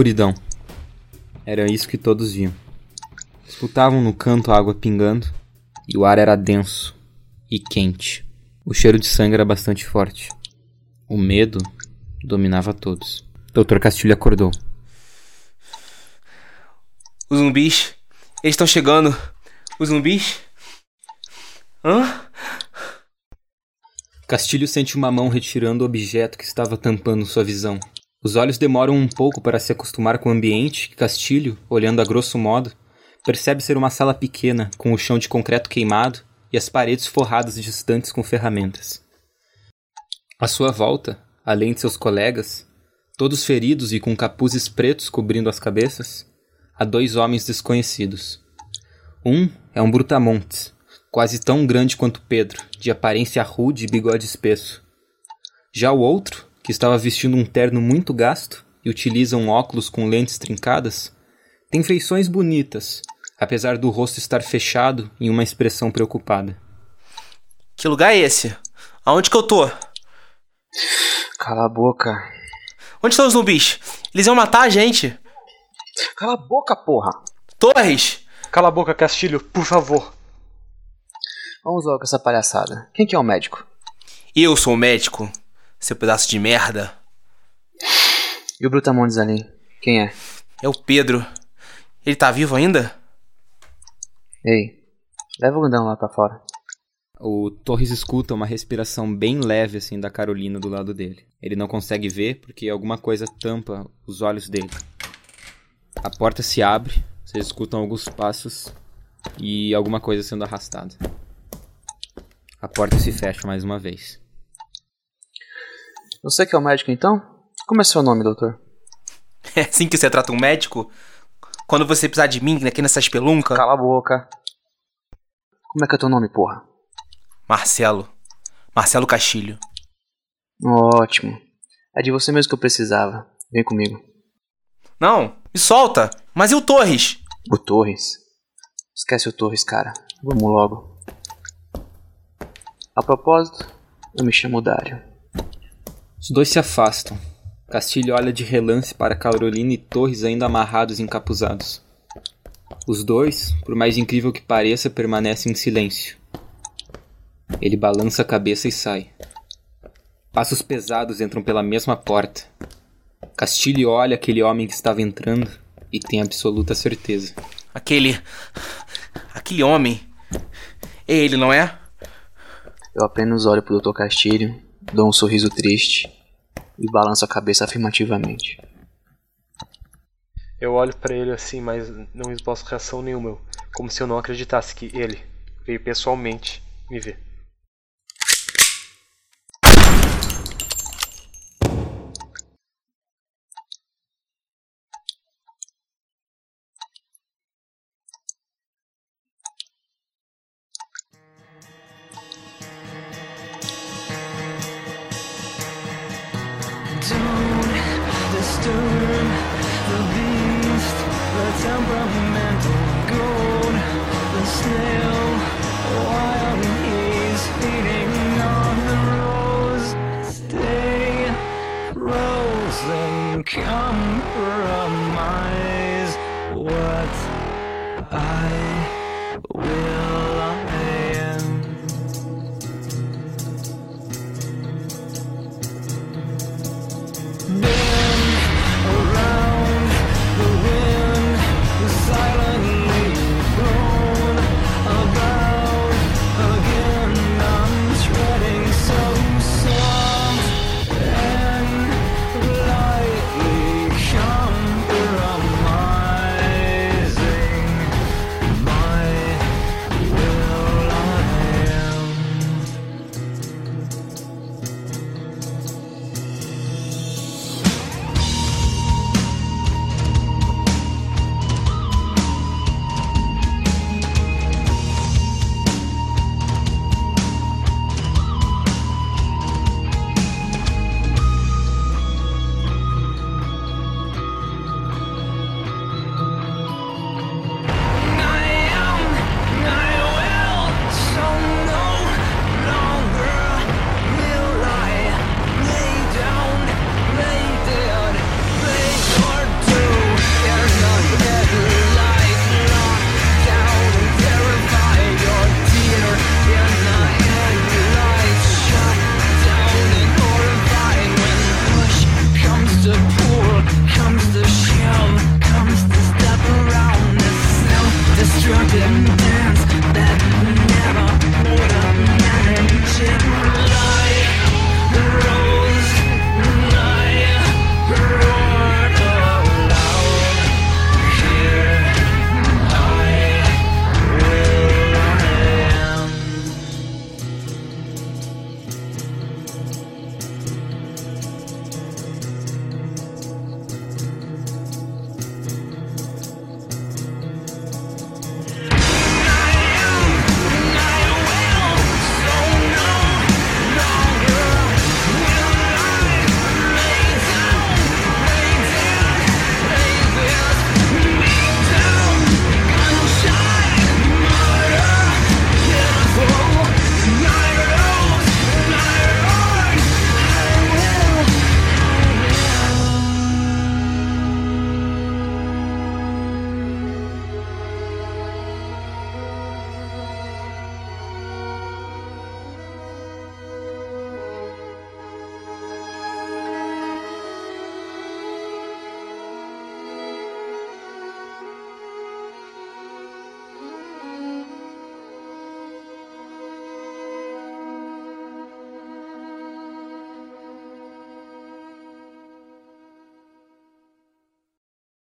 Escuridão. Era isso que todos viam. Disputavam no canto a água pingando e o ar era denso e quente. O cheiro de sangue era bastante forte. O medo dominava todos. Dr. Castilho acordou. Os zumbis. Eles estão chegando. Os zumbis. Hã? Castilho sente uma mão retirando o objeto que estava tampando sua visão. Os olhos demoram um pouco para se acostumar com o ambiente que Castilho, olhando a grosso modo, percebe ser uma sala pequena com o chão de concreto queimado e as paredes forradas distantes com ferramentas. À sua volta, além de seus colegas, todos feridos e com capuzes pretos cobrindo as cabeças, há dois homens desconhecidos. Um é um brutamontes, quase tão grande quanto Pedro, de aparência rude e bigode espesso. Já o outro, que estava vestindo um terno muito gasto e utiliza um óculos com lentes trincadas, tem feições bonitas, apesar do rosto estar fechado em uma expressão preocupada. Que lugar é esse? Aonde que eu tô? Cala a boca. Onde estão os zumbis? Eles iam matar a gente. Cala a boca, porra. Torres! Cala a boca, Castilho, por favor. Vamos logo com essa palhaçada. Quem que é o médico? Eu sou o médico, seu pedaço de merda. E o Brutamontes ali? Quem é? É o Pedro. Ele tá vivo ainda? Ei, leva o grandão lá pra fora. O Torres escuta uma respiração bem leve assim da Carolina do lado dele. Ele não consegue ver porque alguma coisa tampa os olhos dele. A porta se abre, vocês escutam alguns passos e alguma coisa sendo arrastada. A porta se fecha mais uma vez. Você que é o médico então? Como é seu nome, doutor? É assim que você trata um médico? Quando você precisar de mim aqui nessa espelunca? Cala a boca. Como é que é teu nome, porra? Marcelo. Marcelo Castilho. Ótimo. É de você mesmo que eu precisava. Vem comigo. Não, me solta! Mas e o Torres? O Torres? Esquece o Torres, cara. Vamos logo. A propósito, eu me chamo Dário. Os dois se afastam. Castilho olha de relance para Carolina e Torres ainda amarrados e encapuzados. Os dois, por mais incrível que pareça, permanecem em silêncio. Ele balança a cabeça e sai. Passos pesados entram pela mesma porta. Castilho olha aquele homem que estava entrando e tem absoluta certeza. Aquele. Aquele homem. É ele, não é? Eu apenas olho pro Dr. Castilho, dou um sorriso triste e balanço a cabeça afirmativamente. Eu olho pra ele assim, mas não esboço reação nenhuma, como se eu não acreditasse que ele veio pessoalmente me ver.